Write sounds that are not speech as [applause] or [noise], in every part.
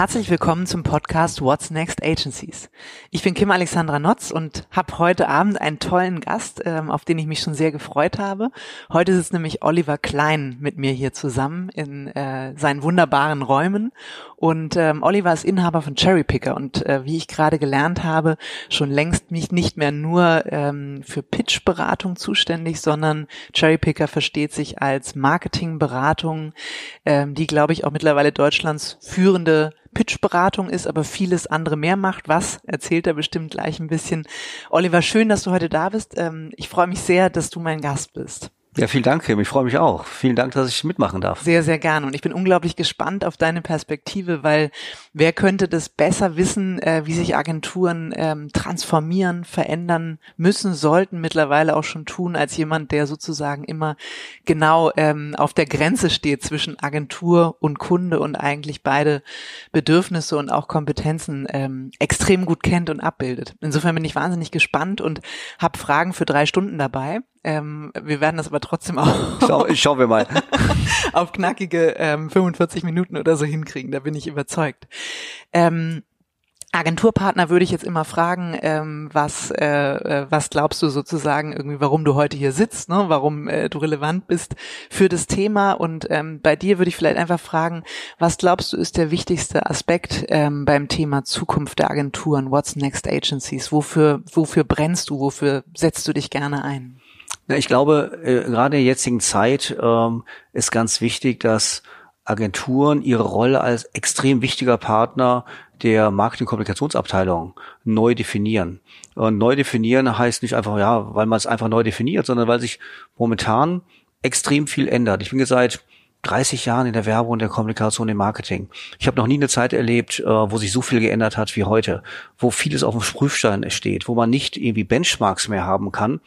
Herzlich willkommen zum Podcast What's Next Agencies. Ich bin Kim Alexandra Notz und habe heute Abend einen tollen Gast, ähm, auf den ich mich schon sehr gefreut habe. Heute sitzt nämlich Oliver Klein mit mir hier zusammen in äh, seinen wunderbaren Räumen. Und ähm, Oliver ist Inhaber von Cherry Picker und äh, wie ich gerade gelernt habe, schon längst mich nicht mehr nur ähm, für Pitch-Beratung zuständig, sondern Cherry Picker versteht sich als Marketingberatung, ähm, die, glaube ich, auch mittlerweile Deutschlands führende Pitch-Beratung ist, aber vieles andere mehr macht. Was erzählt er bestimmt gleich ein bisschen. Oliver, schön, dass du heute da bist. Ähm, ich freue mich sehr, dass du mein Gast bist. Ja, vielen Dank, Kim. Ich freue mich auch. Vielen Dank, dass ich mitmachen darf. Sehr, sehr gerne. Und ich bin unglaublich gespannt auf deine Perspektive, weil wer könnte das besser wissen, äh, wie sich Agenturen ähm, transformieren, verändern müssen, sollten mittlerweile auch schon tun, als jemand, der sozusagen immer genau ähm, auf der Grenze steht zwischen Agentur und Kunde und eigentlich beide Bedürfnisse und auch Kompetenzen ähm, extrem gut kennt und abbildet. Insofern bin ich wahnsinnig gespannt und habe Fragen für drei Stunden dabei. Ähm, wir werden das aber trotzdem auch Schau, schauen wir mal. [laughs] auf knackige ähm, 45 Minuten oder so hinkriegen, da bin ich überzeugt. Ähm, Agenturpartner würde ich jetzt immer fragen, ähm, was, äh, äh, was glaubst du sozusagen irgendwie, warum du heute hier sitzt, ne? warum äh, du relevant bist für das Thema und ähm, bei dir würde ich vielleicht einfach fragen, was glaubst du ist der wichtigste Aspekt ähm, beim Thema Zukunft der Agenturen, What's Next Agencies, wofür, wofür brennst du, wofür setzt du dich gerne ein? Ja, ich glaube, äh, gerade in der jetzigen Zeit ähm, ist ganz wichtig, dass Agenturen ihre Rolle als extrem wichtiger Partner der Marketing-Kommunikationsabteilung neu definieren. Und neu definieren heißt nicht einfach, ja, weil man es einfach neu definiert, sondern weil sich momentan extrem viel ändert. Ich bin jetzt seit 30 Jahren in der Werbung und der Kommunikation im Marketing. Ich habe noch nie eine Zeit erlebt, äh, wo sich so viel geändert hat wie heute, wo vieles auf dem Prüfstein steht, wo man nicht irgendwie Benchmarks mehr haben kann,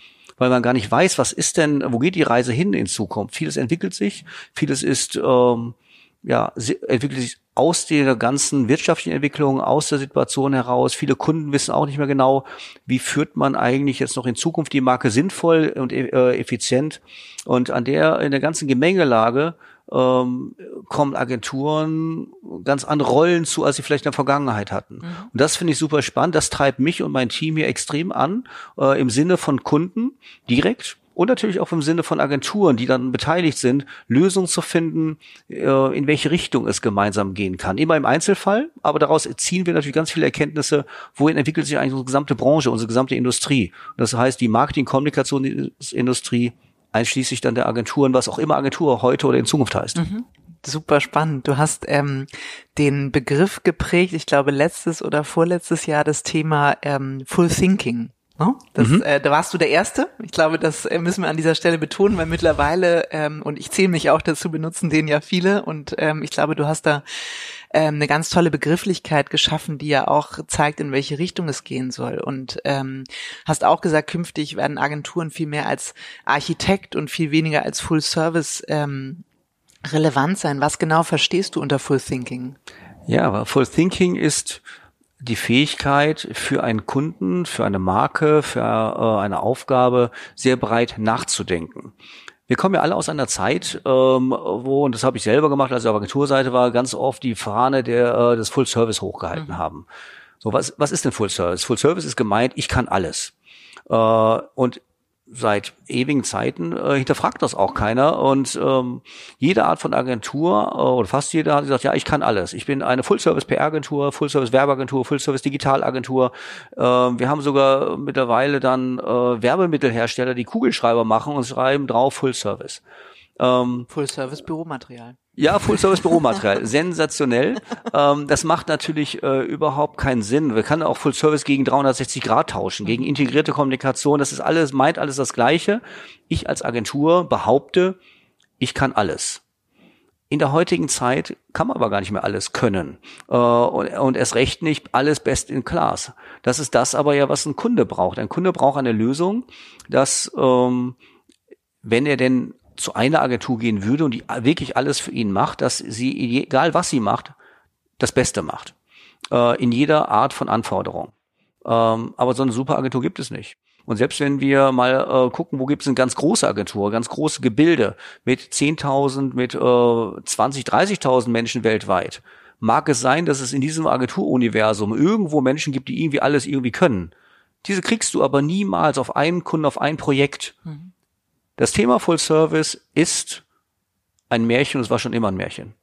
weil man gar nicht weiß, was ist denn, wo geht die Reise hin in Zukunft. Vieles entwickelt sich, vieles ist ähm, ja entwickelt sich aus der ganzen wirtschaftlichen Entwicklung, aus der Situation heraus. Viele Kunden wissen auch nicht mehr genau, wie führt man eigentlich jetzt noch in Zukunft die Marke sinnvoll und äh, effizient. Und an der in der ganzen Gemengelage ähm, kommen Agenturen ganz andere Rollen zu, als sie vielleicht in der Vergangenheit hatten. Mhm. Und das finde ich super spannend. Das treibt mich und mein Team hier extrem an, äh, im Sinne von Kunden direkt und natürlich auch im Sinne von Agenturen, die dann beteiligt sind, Lösungen zu finden, äh, in welche Richtung es gemeinsam gehen kann. Immer im Einzelfall, aber daraus ziehen wir natürlich ganz viele Erkenntnisse, wohin entwickelt sich eigentlich unsere gesamte Branche, unsere gesamte Industrie. das heißt, die Marketing-Kommunikationsindustrie einschließlich dann der Agenturen, was auch immer Agentur heute oder in Zukunft heißt. Mhm. Super spannend. Du hast ähm, den Begriff geprägt, ich glaube letztes oder vorletztes Jahr das Thema ähm, Full Thinking. Ne? Das, mhm. äh, da warst du der Erste. Ich glaube, das äh, müssen wir an dieser Stelle betonen, weil mittlerweile, ähm, und ich zähle mich auch dazu, benutzen den ja viele. Und ähm, ich glaube, du hast da ähm, eine ganz tolle Begrifflichkeit geschaffen, die ja auch zeigt, in welche Richtung es gehen soll. Und ähm, hast auch gesagt, künftig werden Agenturen viel mehr als Architekt und viel weniger als Full Service ähm, relevant sein. Was genau verstehst du unter Full Thinking? Ja, aber Full Thinking ist die Fähigkeit für einen Kunden, für eine Marke, für äh, eine Aufgabe sehr breit nachzudenken. Wir kommen ja alle aus einer Zeit, ähm, wo, und das habe ich selber gemacht, als ich auf Agenturseite war, ganz oft die Fahne der, äh, des Full Service hochgehalten mhm. haben. So, was, was ist denn Full Service? Full Service ist gemeint, ich kann alles. Äh, und seit ewigen Zeiten äh, hinterfragt das auch keiner und ähm, jede Art von Agentur äh, oder fast jede hat gesagt, ja, ich kann alles. Ich bin eine Full-Service-PR-Agentur, Full-Service-Werbeagentur, Full-Service-Digitalagentur. Äh, wir haben sogar mittlerweile dann äh, Werbemittelhersteller, die Kugelschreiber machen und schreiben drauf Full-Service. Ähm, Full-Service-Büromaterial. Ja, Full-Service-Büromaterial. [laughs] Sensationell. Ähm, das macht natürlich äh, überhaupt keinen Sinn. Wir können auch Full-Service gegen 360 Grad tauschen, gegen integrierte Kommunikation. Das ist alles, meint alles das Gleiche. Ich als Agentur behaupte, ich kann alles. In der heutigen Zeit kann man aber gar nicht mehr alles können. Äh, und, und erst recht nicht alles best in class. Das ist das aber ja, was ein Kunde braucht. Ein Kunde braucht eine Lösung, dass, ähm, wenn er denn zu einer Agentur gehen würde und die wirklich alles für ihn macht, dass sie, egal was sie macht, das Beste macht. Äh, in jeder Art von Anforderung. Ähm, aber so eine super Agentur gibt es nicht. Und selbst wenn wir mal äh, gucken, wo gibt es eine ganz große Agentur, ganz große Gebilde mit 10.000, mit äh, 20, 30.000 Menschen weltweit, mag es sein, dass es in diesem Agenturuniversum irgendwo Menschen gibt, die irgendwie alles irgendwie können. Diese kriegst du aber niemals auf einen Kunden, auf ein Projekt. Mhm. Das Thema Full Service ist ein Märchen und es war schon immer ein Märchen.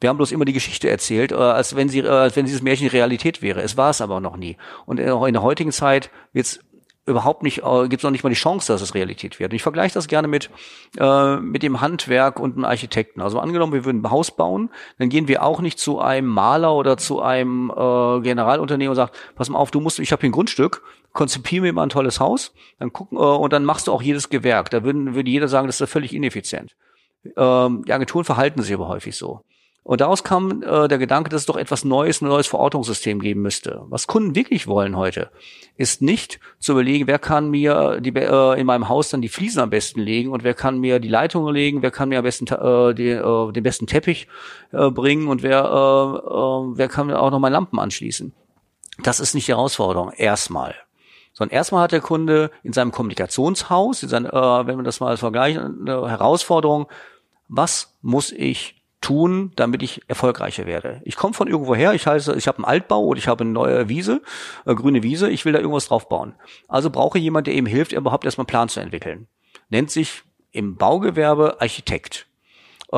Wir haben bloß immer die Geschichte erzählt, äh, als wenn sie, äh, als wenn dieses Märchen Realität wäre. Es war es aber noch nie. Und auch in der heutigen Zeit wird überhaupt nicht, äh, gibt es noch nicht mal die Chance, dass es Realität wird. Und ich vergleiche das gerne mit, äh, mit dem Handwerk und einem Architekten. Also angenommen, wir würden ein Haus bauen, dann gehen wir auch nicht zu einem Maler oder zu einem äh, Generalunternehmen und sagen, pass mal auf, du musst, ich habe hier ein Grundstück, konzipier mir mal ein tolles Haus, dann gucken, äh, und dann machst du auch jedes Gewerk. Da würden, würde jeder sagen, das ist völlig ineffizient. Ähm, die Agenturen verhalten sich aber häufig so. Und daraus kam äh, der Gedanke, dass es doch etwas Neues, ein neues Verortungssystem geben müsste. Was Kunden wirklich wollen heute, ist nicht zu überlegen, wer kann mir die, äh, in meinem Haus dann die Fliesen am besten legen und wer kann mir die Leitungen legen, wer kann mir am besten äh, die, äh, den besten Teppich äh, bringen und wer, äh, äh, wer kann mir auch noch meine Lampen anschließen. Das ist nicht die Herausforderung, erstmal sondern erstmal hat der Kunde in seinem Kommunikationshaus, in seinem, äh, wenn man das mal vergleicht, eine Herausforderung, was muss ich tun, damit ich erfolgreicher werde. Ich komme von irgendwo her, ich heiße, ich habe einen Altbau oder ich habe eine neue Wiese, äh, grüne Wiese, ich will da irgendwas drauf bauen. Also brauche jemand, der ihm hilft, überhaupt erstmal einen Plan zu entwickeln. Nennt sich im Baugewerbe Architekt. Äh,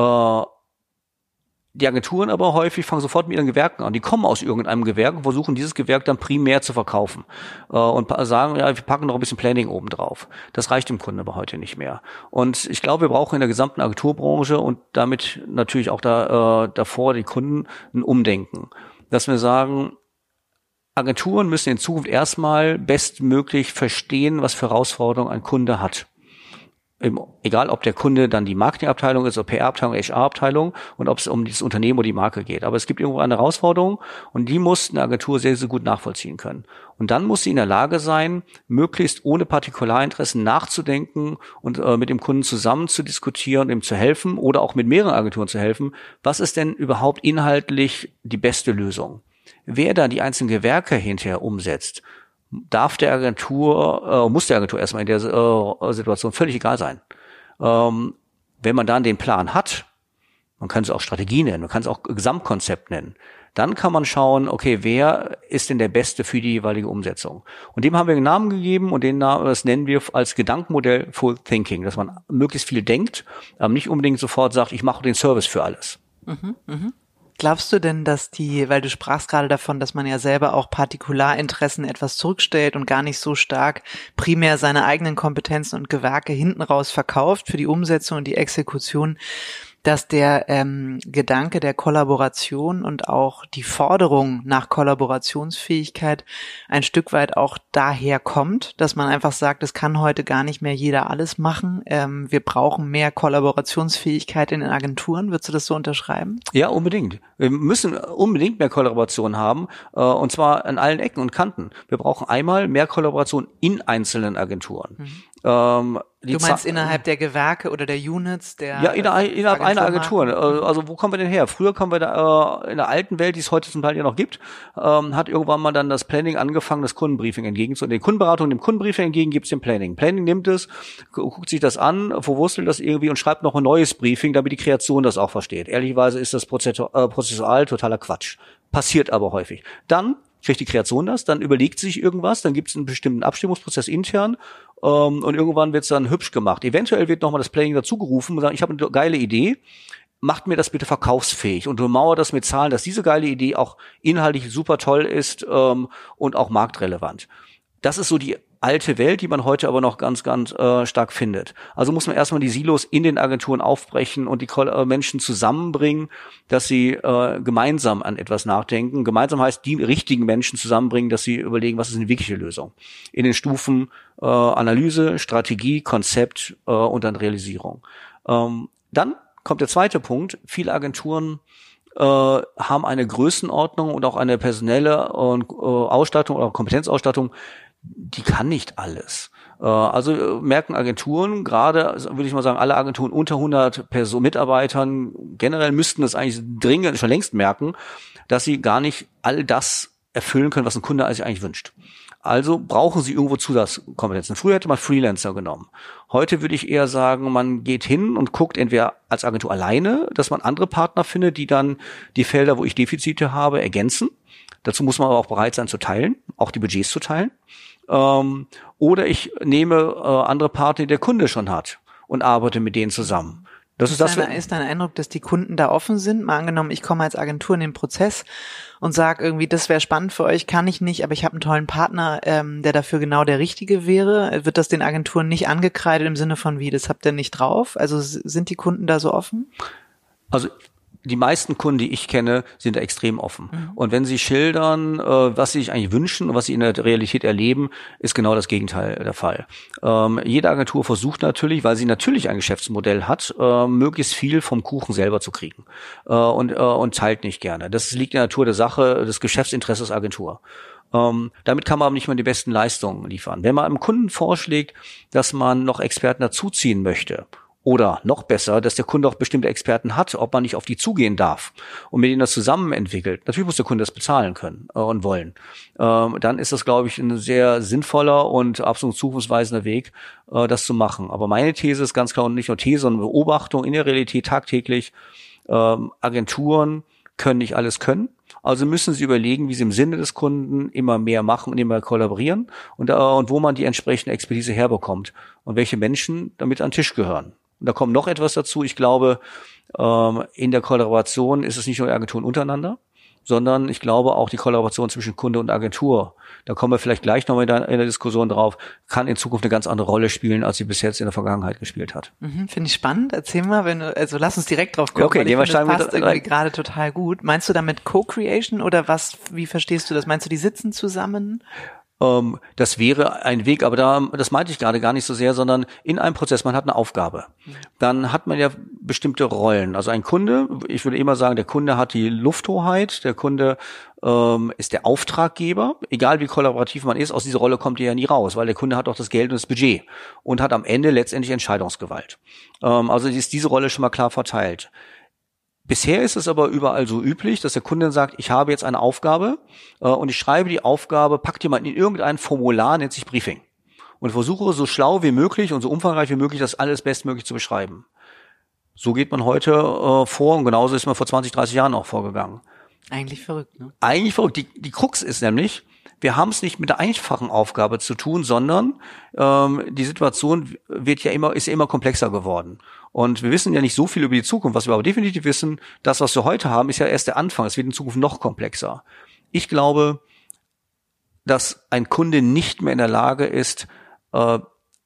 die Agenturen aber häufig fangen sofort mit ihren Gewerken an. Die kommen aus irgendeinem Gewerk und versuchen dieses Gewerk dann primär zu verkaufen äh, und sagen, ja, wir packen noch ein bisschen Planning oben drauf. Das reicht dem Kunden aber heute nicht mehr. Und ich glaube, wir brauchen in der gesamten Agenturbranche und damit natürlich auch da, äh, davor die Kunden ein Umdenken, dass wir sagen, Agenturen müssen in Zukunft erstmal bestmöglich verstehen, was für Herausforderungen ein Kunde hat egal ob der Kunde dann die Marketingabteilung ist, oder PR-Abteilung, HR-Abteilung und ob es um dieses Unternehmen oder die Marke geht. Aber es gibt irgendwo eine Herausforderung und die muss eine Agentur sehr, sehr gut nachvollziehen können. Und dann muss sie in der Lage sein, möglichst ohne Partikularinteressen nachzudenken und äh, mit dem Kunden zusammen zu diskutieren, ihm zu helfen oder auch mit mehreren Agenturen zu helfen. Was ist denn überhaupt inhaltlich die beste Lösung? Wer da die einzelnen Gewerke hinterher umsetzt, darf der Agentur, äh, muss der Agentur erstmal in der äh, Situation völlig egal sein. Ähm, wenn man dann den Plan hat, man kann es auch Strategie nennen, man kann es auch Gesamtkonzept nennen, dann kann man schauen, okay, wer ist denn der Beste für die jeweilige Umsetzung? Und dem haben wir einen Namen gegeben und den Namen, das nennen wir als Gedankenmodell Full Thinking, dass man möglichst viel denkt, aber nicht unbedingt sofort sagt, ich mache den Service für alles. Mhm, mh. Glaubst du denn, dass die, weil du sprachst gerade davon, dass man ja selber auch Partikularinteressen etwas zurückstellt und gar nicht so stark primär seine eigenen Kompetenzen und Gewerke hinten raus verkauft für die Umsetzung und die Exekution, dass der ähm, Gedanke der Kollaboration und auch die Forderung nach Kollaborationsfähigkeit ein Stück weit auch daher kommt, dass man einfach sagt, es kann heute gar nicht mehr jeder alles machen. Ähm, wir brauchen mehr Kollaborationsfähigkeit in den Agenturen. Würdest du das so unterschreiben? Ja, unbedingt. Wir müssen unbedingt mehr Kollaboration haben, äh, und zwar an allen Ecken und Kanten. Wir brauchen einmal mehr Kollaboration in einzelnen Agenturen. Mhm. Ähm, du meinst innerhalb der Gewerke oder der Units der Ja, innerhalb, innerhalb einer Agentur. Äh, also wo kommen wir denn her? Früher kommen wir da äh, in der alten Welt, die es heute zum Teil ja noch gibt, ähm, hat irgendwann mal dann das Planning angefangen, das Kundenbriefing entgegenzunehmen. Den Kundenberatung, dem Kundenbriefing entgegen gibt es den Planning. Planning nimmt es, guckt sich das an, verwurstelt das irgendwie und schreibt noch ein neues Briefing, damit die Kreation das auch versteht. Ehrlicherweise ist das prozessual, äh, prozessual totaler Quatsch. Passiert aber häufig. Dann kriegt die Kreation das, dann überlegt sich irgendwas, dann gibt es einen bestimmten Abstimmungsprozess intern ähm, und irgendwann wird es dann hübsch gemacht. Eventuell wird nochmal das Playing dazugerufen und sagen, ich habe eine geile Idee, macht mir das bitte verkaufsfähig und mauert das mit Zahlen, dass diese geile Idee auch inhaltlich super toll ist ähm, und auch marktrelevant. Das ist so die alte Welt, die man heute aber noch ganz, ganz äh, stark findet. Also muss man erstmal die Silos in den Agenturen aufbrechen und die äh, Menschen zusammenbringen, dass sie äh, gemeinsam an etwas nachdenken. Gemeinsam heißt, die richtigen Menschen zusammenbringen, dass sie überlegen, was ist eine wirkliche Lösung. In den Stufen äh, Analyse, Strategie, Konzept äh, und dann Realisierung. Ähm, dann kommt der zweite Punkt. Viele Agenturen äh, haben eine Größenordnung und auch eine personelle äh, Ausstattung oder Kompetenzausstattung, die kann nicht alles. Äh, also äh, merken Agenturen, gerade also würde ich mal sagen, alle Agenturen unter 100 Person Mitarbeitern generell müssten das eigentlich dringend schon längst merken, dass sie gar nicht all das erfüllen können, was ein Kunde sich eigentlich wünscht. Also brauchen sie irgendwo Zusatzkompetenzen. Früher hätte man Freelancer genommen. Heute würde ich eher sagen, man geht hin und guckt entweder als Agentur alleine, dass man andere Partner findet, die dann die Felder, wo ich Defizite habe, ergänzen. Dazu muss man aber auch bereit sein zu teilen, auch die Budgets zu teilen. Ähm, oder ich nehme äh, andere Partner, die der Kunde schon hat und arbeite mit denen zusammen. Das ist, das, deine, ist dein Eindruck, dass die Kunden da offen sind? Mal angenommen, ich komme als Agentur in den Prozess und sage irgendwie, das wäre spannend für euch, kann ich nicht, aber ich habe einen tollen Partner, ähm, der dafür genau der Richtige wäre. Wird das den Agenturen nicht angekreidet im Sinne von wie, das habt ihr nicht drauf? Also sind die Kunden da so offen? Also die meisten Kunden, die ich kenne, sind da extrem offen. Mhm. Und wenn sie schildern, äh, was sie sich eigentlich wünschen und was sie in der Realität erleben, ist genau das Gegenteil der Fall. Ähm, jede Agentur versucht natürlich, weil sie natürlich ein Geschäftsmodell hat, äh, möglichst viel vom Kuchen selber zu kriegen äh, und, äh, und teilt nicht gerne. Das liegt in der Natur der Sache des Geschäftsinteresses Agentur. Ähm, damit kann man aber nicht mal die besten Leistungen liefern. Wenn man einem Kunden vorschlägt, dass man noch Experten dazuziehen möchte oder noch besser, dass der Kunde auch bestimmte Experten hat, ob man nicht auf die zugehen darf und mit ihnen das zusammen entwickelt. Natürlich muss der Kunde das bezahlen können äh, und wollen. Ähm, dann ist das, glaube ich, ein sehr sinnvoller und absolut zukunftsweisender Weg, äh, das zu machen. Aber meine These ist ganz klar und nicht nur These, sondern Beobachtung in der Realität tagtäglich. Ähm, Agenturen können nicht alles können. Also müssen sie überlegen, wie sie im Sinne des Kunden immer mehr machen und immer mehr kollaborieren und, äh, und wo man die entsprechende Expertise herbekommt und welche Menschen damit an den Tisch gehören. Und da kommt noch etwas dazu. Ich glaube, ähm, in der Kollaboration ist es nicht nur Agenturen untereinander, sondern ich glaube auch die Kollaboration zwischen Kunde und Agentur. Da kommen wir vielleicht gleich nochmal in der Diskussion drauf, kann in Zukunft eine ganz andere Rolle spielen, als sie bis jetzt in der Vergangenheit gespielt hat. Mhm, Finde ich spannend. Erzähl mal, wenn du, also lass uns direkt drauf kommen. Okay, gehen wir find, das passt irgendwie gerade total gut. Meinst du damit Co-Creation oder was, wie verstehst du das? Meinst du, die sitzen zusammen? Ähm, das wäre ein Weg, aber da, das meinte ich gerade gar nicht so sehr, sondern in einem Prozess, man hat eine Aufgabe. Dann hat man ja bestimmte Rollen. Also ein Kunde, ich würde immer sagen, der Kunde hat die Lufthoheit, der Kunde ähm, ist der Auftraggeber, egal wie kollaborativ man ist, aus dieser Rolle kommt er ja nie raus, weil der Kunde hat auch das Geld und das Budget und hat am Ende letztendlich Entscheidungsgewalt. Ähm, also ist diese Rolle schon mal klar verteilt. Bisher ist es aber überall so üblich, dass der Kunde sagt, ich habe jetzt eine Aufgabe äh, und ich schreibe die Aufgabe, pack die mal in irgendein Formular, nennt sich Briefing. Und versuche so schlau wie möglich und so umfangreich wie möglich das alles bestmöglich zu beschreiben. So geht man heute äh, vor und genauso ist man vor 20, 30 Jahren auch vorgegangen. Eigentlich verrückt, ne? Eigentlich verrückt. Die, die Krux ist nämlich, wir haben es nicht mit der einfachen Aufgabe zu tun, sondern ähm, die Situation wird ja immer, ist ja immer komplexer geworden. Und wir wissen ja nicht so viel über die Zukunft. Was wir aber definitiv wissen, das, was wir heute haben, ist ja erst der Anfang. Es wird in Zukunft noch komplexer. Ich glaube, dass ein Kunde nicht mehr in der Lage ist, äh,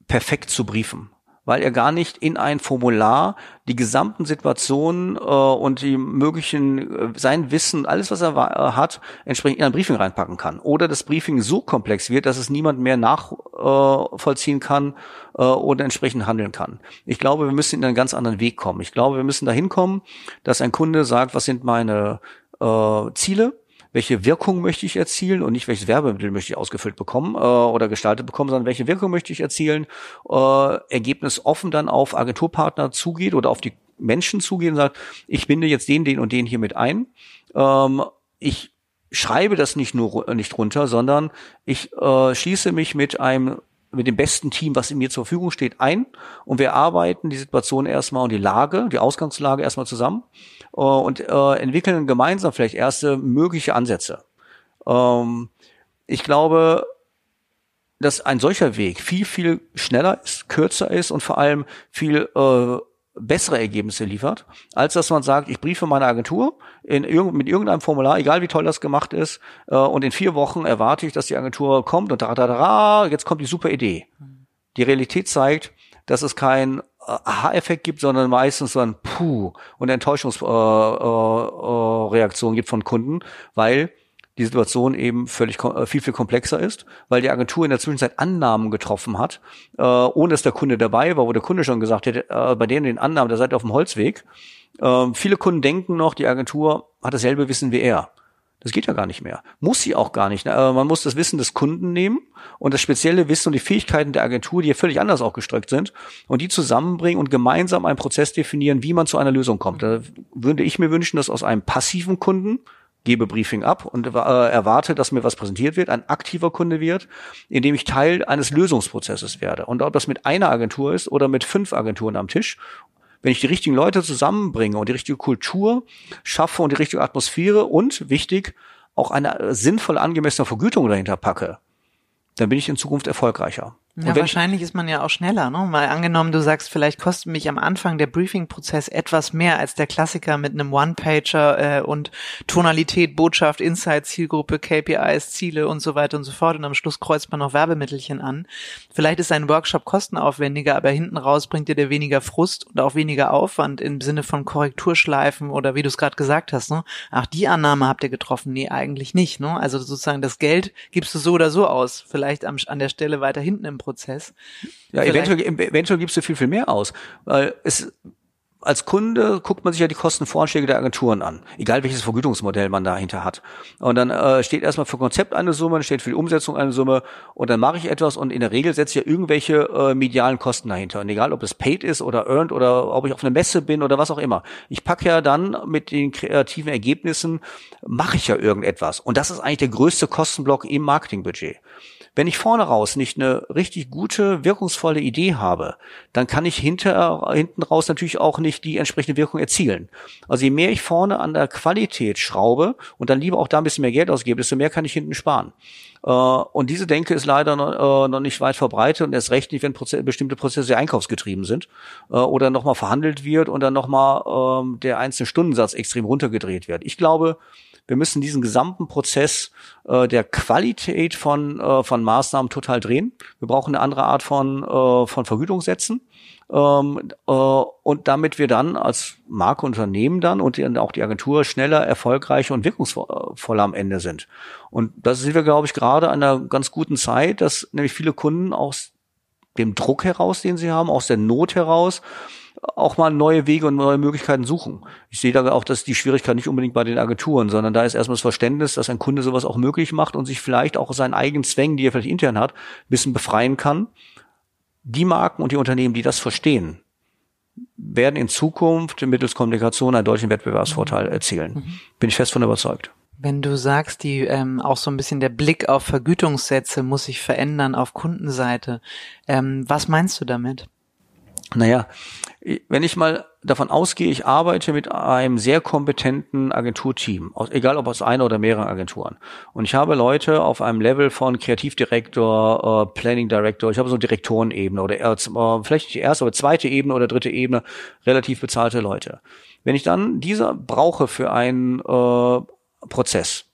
perfekt zu briefen weil er gar nicht in ein Formular die gesamten Situationen äh, und die möglichen, äh, sein Wissen, alles was er äh, hat, entsprechend in ein Briefing reinpacken kann. Oder das Briefing so komplex wird, dass es niemand mehr nachvollziehen äh, kann äh, oder entsprechend handeln kann. Ich glaube, wir müssen in einen ganz anderen Weg kommen. Ich glaube, wir müssen dahin kommen, dass ein Kunde sagt, was sind meine äh, Ziele, welche Wirkung möchte ich erzielen und nicht welches Werbemittel möchte ich ausgefüllt bekommen äh, oder gestaltet bekommen, sondern welche Wirkung möchte ich erzielen, äh, Ergebnis offen dann auf Agenturpartner zugeht oder auf die Menschen zugeht und sagt, ich binde jetzt den, den und den hier mit ein. Ähm, ich schreibe das nicht nur nicht runter, sondern ich äh, schließe mich mit einem mit dem besten Team, was mir zur Verfügung steht, ein und wir arbeiten die Situation erstmal und die Lage, die Ausgangslage erstmal zusammen äh, und äh, entwickeln gemeinsam vielleicht erste mögliche Ansätze. Ähm, ich glaube, dass ein solcher Weg viel, viel schneller ist, kürzer ist und vor allem viel äh, bessere Ergebnisse liefert, als dass man sagt, ich briefe meine Agentur in mit irgendeinem Formular, egal wie toll das gemacht ist, äh, und in vier Wochen erwarte ich, dass die Agentur kommt und da, da, da, jetzt kommt die super Idee. Die Realität zeigt, dass es kein Aha-Effekt gibt, sondern meistens so ein Puh und Enttäuschungsreaktion äh, äh, gibt von Kunden, weil die Situation eben völlig äh, viel, viel komplexer ist, weil die Agentur in der Zwischenzeit Annahmen getroffen hat, äh, ohne dass der Kunde dabei war, wo der Kunde schon gesagt hätte, äh, bei denen den Annahmen, da seid ihr auf dem Holzweg. Äh, viele Kunden denken noch, die Agentur hat dasselbe Wissen wie er. Das geht ja gar nicht mehr. Muss sie auch gar nicht. Ne? Man muss das Wissen des Kunden nehmen und das spezielle Wissen und die Fähigkeiten der Agentur, die ja völlig anders auch gestrickt sind, und die zusammenbringen und gemeinsam einen Prozess definieren, wie man zu einer Lösung kommt. Da würde ich mir wünschen, dass aus einem passiven Kunden gebe Briefing ab und äh, erwarte, dass mir was präsentiert wird, ein aktiver Kunde wird, indem ich Teil eines Lösungsprozesses werde. Und ob das mit einer Agentur ist oder mit fünf Agenturen am Tisch, wenn ich die richtigen Leute zusammenbringe und die richtige Kultur schaffe und die richtige Atmosphäre und wichtig, auch eine sinnvoll angemessene Vergütung dahinter packe, dann bin ich in Zukunft erfolgreicher. Ja, wahrscheinlich ist man ja auch schneller, ne? Mal angenommen, du sagst, vielleicht kostet mich am Anfang der Briefing-Prozess etwas mehr als der Klassiker mit einem One-Pager äh, und Tonalität, Botschaft, Insight, Zielgruppe, KPIs, Ziele und so weiter und so fort. Und am Schluss kreuzt man noch Werbemittelchen an. Vielleicht ist ein Workshop kostenaufwendiger, aber hinten raus bringt dir der weniger Frust und auch weniger Aufwand im Sinne von Korrekturschleifen oder wie du es gerade gesagt hast, ne? Ach, die Annahme habt ihr getroffen? Nee, eigentlich nicht, ne? Also sozusagen das Geld gibst du so oder so aus. Vielleicht am, an der Stelle weiter hinten im Prozess. Ja, eventuell, eventuell gibst du viel, viel mehr aus. Weil es als Kunde guckt man sich ja die Kostenvoranschläge der Agenturen an, egal welches Vergütungsmodell man dahinter hat. Und dann äh, steht erstmal für Konzept eine Summe, dann steht für die Umsetzung eine Summe und dann mache ich etwas und in der Regel setze ich ja irgendwelche äh, medialen Kosten dahinter. Und egal, ob es paid ist oder earned oder ob ich auf einer Messe bin oder was auch immer. Ich packe ja dann mit den kreativen Ergebnissen, mache ich ja irgendetwas. Und das ist eigentlich der größte Kostenblock im Marketingbudget. Wenn ich vorne raus nicht eine richtig gute, wirkungsvolle Idee habe, dann kann ich hinter, hinten raus natürlich auch nicht die entsprechende Wirkung erzielen. Also je mehr ich vorne an der Qualität schraube und dann lieber auch da ein bisschen mehr Geld ausgebe, desto mehr kann ich hinten sparen. Äh, und diese Denke ist leider noch, äh, noch nicht weit verbreitet und erst recht nicht, wenn bestimmte Prozesse einkaufsgetrieben sind äh, oder nochmal verhandelt wird und dann nochmal ähm, der einzelne Stundensatz extrem runtergedreht wird. Ich glaube, wir müssen diesen gesamten Prozess äh, der Qualität von, äh, von Maßnahmen total drehen. Wir brauchen eine andere Art von, äh, von Vergütungssätzen. Ähm, äh, und damit wir dann als Markeunternehmen dann und auch die Agentur schneller, erfolgreicher und wirkungsvoller am Ende sind. Und da sind wir, glaube ich, gerade an einer ganz guten Zeit, dass nämlich viele Kunden aus dem Druck heraus, den sie haben, aus der Not heraus, auch mal neue Wege und neue Möglichkeiten suchen. Ich sehe da auch, dass die Schwierigkeit nicht unbedingt bei den Agenturen, sondern da ist erstmal das Verständnis, dass ein Kunde sowas auch möglich macht und sich vielleicht auch seinen eigenen Zwängen, die er vielleicht intern hat, ein bisschen befreien kann. Die Marken und die Unternehmen, die das verstehen, werden in Zukunft mittels Kommunikation einen deutlichen Wettbewerbsvorteil erzielen. Mhm. Bin ich fest von überzeugt. Wenn du sagst, die ähm, auch so ein bisschen der Blick auf Vergütungssätze muss sich verändern auf Kundenseite, ähm, was meinst du damit? Naja, wenn ich mal davon ausgehe, ich arbeite mit einem sehr kompetenten Agenturteam, egal ob aus einer oder mehreren Agenturen, und ich habe Leute auf einem Level von Kreativdirektor, äh, Planning Director, ich habe so Direktorenebene oder äh, vielleicht nicht die erste, aber zweite Ebene oder dritte Ebene, relativ bezahlte Leute. Wenn ich dann diese brauche für einen äh, Prozess,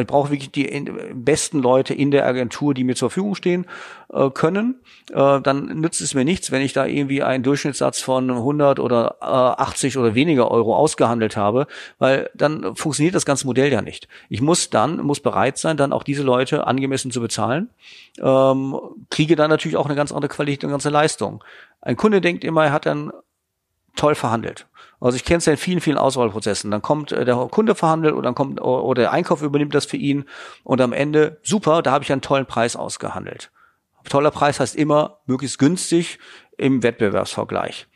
ich brauche wirklich die besten Leute in der Agentur, die mir zur Verfügung stehen äh, können. Äh, dann nützt es mir nichts, wenn ich da irgendwie einen Durchschnittssatz von 100 oder äh, 80 oder weniger Euro ausgehandelt habe, weil dann funktioniert das ganze Modell ja nicht. Ich muss dann, muss bereit sein, dann auch diese Leute angemessen zu bezahlen, ähm, kriege dann natürlich auch eine ganz andere Qualität und ganze Leistung. Ein Kunde denkt immer, er hat dann toll verhandelt. Also ich kenne es ja in vielen, vielen Auswahlprozessen. Dann kommt äh, der Kunde verhandelt oder dann kommt oder der Einkauf übernimmt das für ihn und am Ende super, da habe ich einen tollen Preis ausgehandelt. Toller Preis heißt immer möglichst günstig im Wettbewerbsvergleich.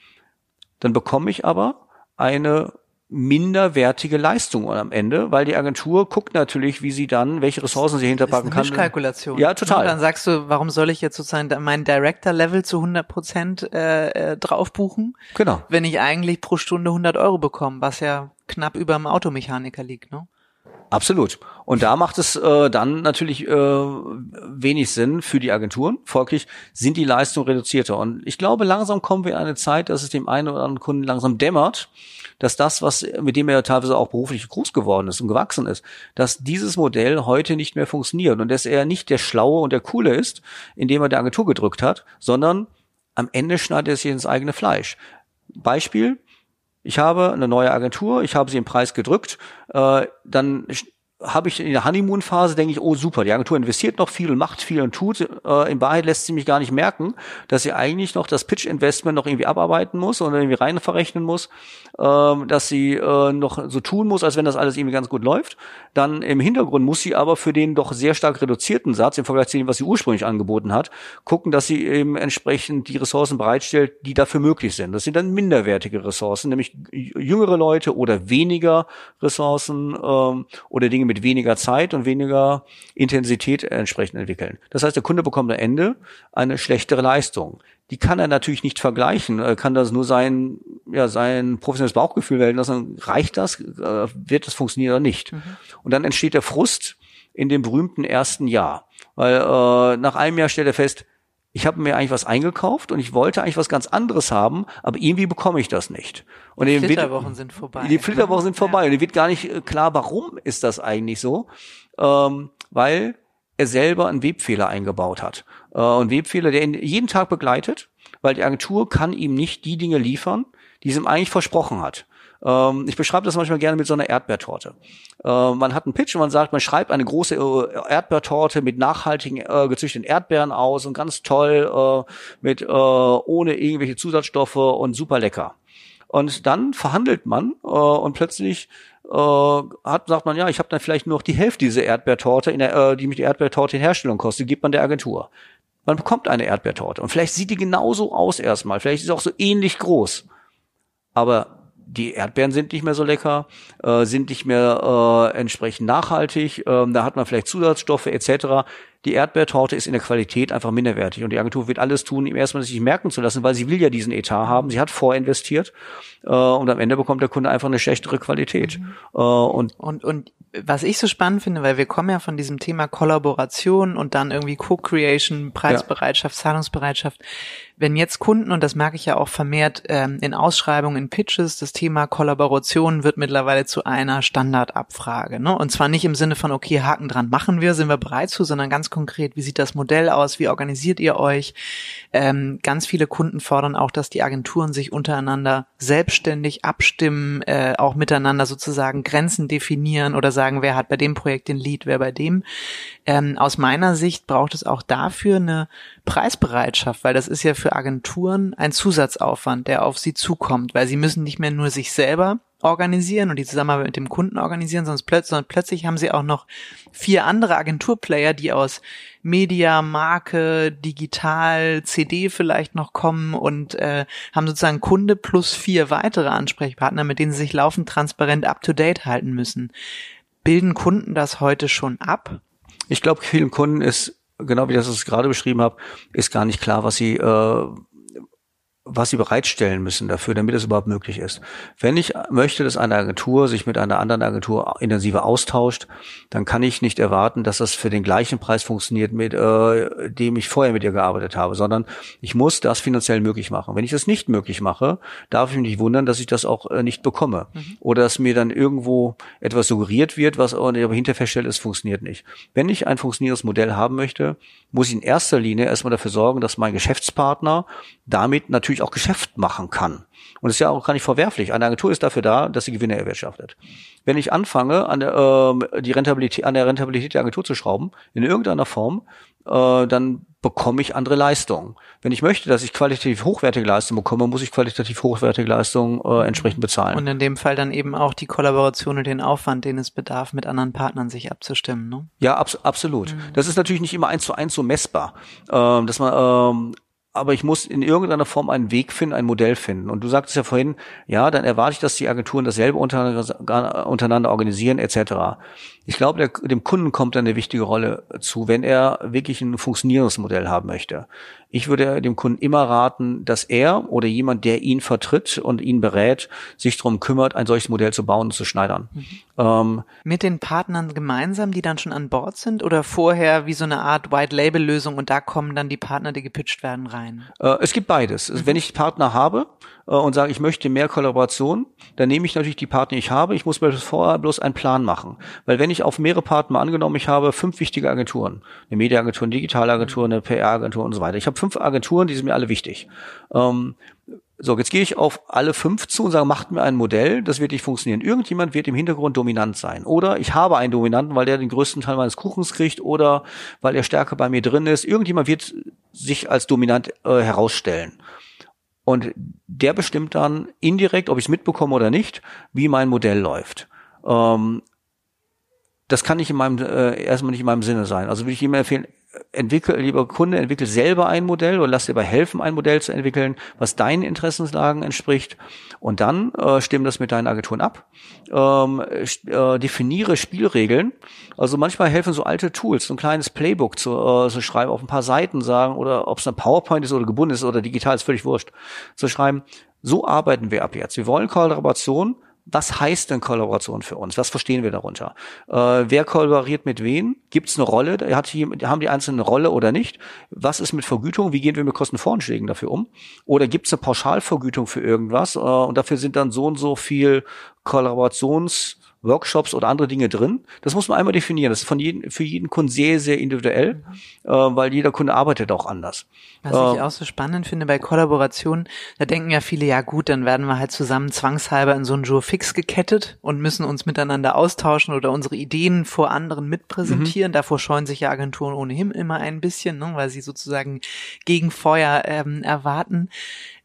Dann bekomme ich aber eine minderwertige Leistung am Ende, weil die Agentur guckt natürlich, wie sie dann, welche Ressourcen sie hinterpacken ist eine kann. Mischkalkulation. Ja, total. Und dann sagst du, warum soll ich jetzt sozusagen mein Director-Level zu 100 Prozent äh, äh, drauf buchen? Genau. Wenn ich eigentlich pro Stunde 100 Euro bekomme, was ja knapp über dem Automechaniker liegt, ne? Absolut. Und da macht es äh, dann natürlich äh, wenig Sinn für die Agenturen. Folglich sind die Leistungen reduzierter. Und ich glaube, langsam kommen wir in eine Zeit, dass es dem einen oder anderen Kunden langsam dämmert, dass das, was mit dem er teilweise auch beruflich groß geworden ist und gewachsen ist, dass dieses Modell heute nicht mehr funktioniert und dass er nicht der Schlaue und der Coole ist, indem er der Agentur gedrückt hat, sondern am Ende schneidet er sich ins eigene Fleisch. Beispiel, ich habe eine neue Agentur, ich habe sie im Preis gedrückt, äh, dann habe ich in der Honeymoon-Phase, denke ich, oh super, die Agentur investiert noch viel und macht viel und tut. Äh, in Wahrheit lässt sie mich gar nicht merken, dass sie eigentlich noch das Pitch-Investment noch irgendwie abarbeiten muss oder irgendwie rein verrechnen muss, äh, dass sie äh, noch so tun muss, als wenn das alles irgendwie ganz gut läuft. Dann im Hintergrund muss sie aber für den doch sehr stark reduzierten Satz im Vergleich zu dem, was sie ursprünglich angeboten hat, gucken, dass sie eben entsprechend die Ressourcen bereitstellt, die dafür möglich sind. Das sind dann minderwertige Ressourcen, nämlich jüngere Leute oder weniger Ressourcen ähm, oder Dinge mit weniger Zeit und weniger Intensität entsprechend entwickeln. Das heißt, der Kunde bekommt am Ende eine schlechtere Leistung. Die kann er natürlich nicht vergleichen, er kann das nur sein, ja, sein professionelles Bauchgefühl wählen lassen, reicht das, äh, wird das funktionieren oder nicht. Mhm. Und dann entsteht der Frust in dem berühmten ersten Jahr. Weil äh, nach einem Jahr stellt er fest, ich habe mir eigentlich was eingekauft und ich wollte eigentlich was ganz anderes haben, aber irgendwie bekomme ich das nicht. Und die Flitterwochen sind vorbei. Die Flitterwochen sind [laughs] vorbei ja. und dir wird gar nicht äh, klar, warum ist das eigentlich so, ähm, weil er selber einen Webfehler eingebaut hat. Äh, und Webfehler, der ihn jeden Tag begleitet, weil die Agentur kann ihm nicht die Dinge liefern, die sie ihm eigentlich versprochen hat. Ähm, ich beschreibe das manchmal gerne mit so einer Erdbeertorte. Äh, man hat einen Pitch und man sagt, man schreibt eine große äh, Erdbeertorte mit nachhaltigen äh, gezüchteten Erdbeeren aus und ganz toll äh, mit äh, ohne irgendwelche Zusatzstoffe und super lecker. Und dann verhandelt man äh, und plötzlich äh, hat, sagt man, ja, ich habe dann vielleicht nur noch die Hälfte dieser Erdbeertorte, in der, äh, die mich die Erdbeertorte in Herstellung kostet, gibt man der Agentur. Man bekommt eine Erdbeertorte und vielleicht sieht die genauso aus erstmal, vielleicht ist sie auch so ähnlich groß. Aber die Erdbeeren sind nicht mehr so lecker, äh, sind nicht mehr äh, entsprechend nachhaltig, äh, da hat man vielleicht Zusatzstoffe etc. Die Erdbeertorte ist in der Qualität einfach minderwertig und die Agentur wird alles tun, ihm erstmal sich merken zu lassen, weil sie will ja diesen Etat haben, sie hat vorinvestiert äh, und am Ende bekommt der Kunde einfach eine schlechtere Qualität. Mhm. Äh, und, und, und was ich so spannend finde, weil wir kommen ja von diesem Thema Kollaboration und dann irgendwie Co-Creation, Preisbereitschaft, ja. Zahlungsbereitschaft. Wenn jetzt Kunden, und das merke ich ja auch vermehrt ähm, in Ausschreibungen, in Pitches, das Thema Kollaboration wird mittlerweile zu einer Standardabfrage. Ne? Und zwar nicht im Sinne von, okay, Haken dran machen wir, sind wir bereit zu, sondern ganz konkret, wie sieht das Modell aus, wie organisiert ihr euch? Ähm, ganz viele Kunden fordern auch, dass die Agenturen sich untereinander selbstständig abstimmen, äh, auch miteinander sozusagen Grenzen definieren oder sagen, wer hat bei dem Projekt den Lead, wer bei dem. Ähm, aus meiner Sicht braucht es auch dafür eine Preisbereitschaft, weil das ist ja für Agenturen ein Zusatzaufwand, der auf sie zukommt, weil sie müssen nicht mehr nur sich selber organisieren und die Zusammenarbeit mit dem Kunden organisieren, sondern plötzlich, sondern plötzlich haben sie auch noch vier andere Agenturplayer, die aus Media, Marke, Digital, CD vielleicht noch kommen und äh, haben sozusagen Kunde plus vier weitere Ansprechpartner, mit denen sie sich laufend transparent up-to-date halten müssen. Bilden Kunden das heute schon ab? Ich glaube, vielen Kunden ist, genau wie ich das gerade beschrieben habe, ist gar nicht klar, was sie äh, was sie bereitstellen müssen dafür, damit es überhaupt möglich ist. Wenn ich möchte, dass eine Agentur sich mit einer anderen Agentur intensiver austauscht, dann kann ich nicht erwarten, dass das für den gleichen Preis funktioniert, mit äh, dem ich vorher mit ihr gearbeitet habe, sondern ich muss das finanziell möglich machen. Wenn ich das nicht möglich mache, darf ich mich nicht wundern, dass ich das auch äh, nicht bekomme mhm. oder dass mir dann irgendwo etwas suggeriert wird, was aber hinterher feststellt, es funktioniert nicht. Wenn ich ein funktionierendes Modell haben möchte, muss ich in erster Linie erstmal dafür sorgen, dass mein Geschäftspartner damit natürlich auch Geschäft machen kann. Und das ist ja auch gar nicht verwerflich. Eine Agentur ist dafür da, dass sie Gewinne erwirtschaftet. Wenn ich anfange, an der, äh, die Rentabilität, an der Rentabilität der Agentur zu schrauben, in irgendeiner Form, äh, dann bekomme ich andere Leistungen. Wenn ich möchte, dass ich qualitativ hochwertige Leistungen bekomme, muss ich qualitativ hochwertige Leistungen äh, entsprechend bezahlen. Und in dem Fall dann eben auch die Kollaboration und den Aufwand, den es bedarf, mit anderen Partnern sich abzustimmen. Ne? Ja, abs absolut. Mhm. Das ist natürlich nicht immer eins zu eins so messbar, ähm, dass man ähm, aber ich muss in irgendeiner Form einen Weg finden, ein Modell finden. Und du sagtest ja vorhin, ja, dann erwarte ich, dass die Agenturen dasselbe untereinander, organisieren etc. Ich glaube, der, dem Kunden kommt dann eine wichtige Rolle zu, wenn er wirklich ein funktionierendes Modell haben möchte. Ich würde dem Kunden immer raten, dass er oder jemand, der ihn vertritt und ihn berät, sich darum kümmert, ein solches Modell zu bauen und zu schneidern. Mhm. Ähm, Mit den Partnern gemeinsam, die dann schon an Bord sind oder vorher wie so eine Art White-Label-Lösung und da kommen dann die Partner, die gepitcht werden, rein? Äh, es gibt beides. Mhm. Wenn ich Partner habe, äh, und sage, ich möchte mehr Kollaboration, dann nehme ich natürlich die Partner, die ich habe. Ich muss mir vorher bloß einen Plan machen. Weil wenn ich auf mehrere Partner angenommen, ich habe fünf wichtige Agenturen, eine Mediaagentur, eine Digitalagentur, eine PR-Agentur und so weiter. Ich habe fünf Agenturen, die sind mir alle wichtig. Ähm, So, jetzt gehe ich auf alle fünf zu und sage, macht mir ein Modell, das wird nicht funktionieren. Irgendjemand wird im Hintergrund dominant sein. Oder ich habe einen Dominanten, weil der den größten Teil meines Kuchens kriegt oder weil er stärker bei mir drin ist. Irgendjemand wird sich als dominant äh, herausstellen. Und der bestimmt dann indirekt, ob ich es mitbekomme oder nicht, wie mein Modell läuft. Ähm, das kann nicht in meinem äh, erstmal nicht in meinem Sinne sein. Also würde ich ihm empfehlen, entwickel, lieber Kunde, entwickel selber ein Modell oder lass dir dabei helfen, ein Modell zu entwickeln, was deinen Interessenslagen entspricht. Und dann äh, stimm das mit deinen Agenturen ab. Ähm, äh, definiere Spielregeln. Also manchmal helfen so alte Tools, so ein kleines Playbook zu, äh, zu schreiben, auf ein paar Seiten sagen, oder ob es eine PowerPoint ist oder gebunden ist oder digital, ist völlig wurscht. Zu schreiben, so arbeiten wir ab jetzt. Wir wollen Kollaboration was heißt denn Kollaboration für uns? Was verstehen wir darunter? Äh, wer kollaboriert mit wem? Gibt es eine Rolle? Hat die, haben die Einzelnen eine Rolle oder nicht? Was ist mit Vergütung? Wie gehen wir mit Kostenvoranschlägen dafür um? Oder gibt es eine Pauschalvergütung für irgendwas? Äh, und dafür sind dann so und so viel Kollaborations Workshops oder andere Dinge drin. Das muss man einmal definieren. Das ist von jedem, für jeden Kunden sehr, sehr individuell, mhm. äh, weil jeder Kunde arbeitet auch anders. Was äh, ich auch so spannend finde bei Kollaborationen, da denken ja viele, ja gut, dann werden wir halt zusammen zwangshalber in so einen Jour fix gekettet und müssen uns miteinander austauschen oder unsere Ideen vor anderen mitpräsentieren. Mhm. Davor scheuen sich ja Agenturen ohnehin immer ein bisschen, ne, weil sie sozusagen gegen Feuer ähm, erwarten.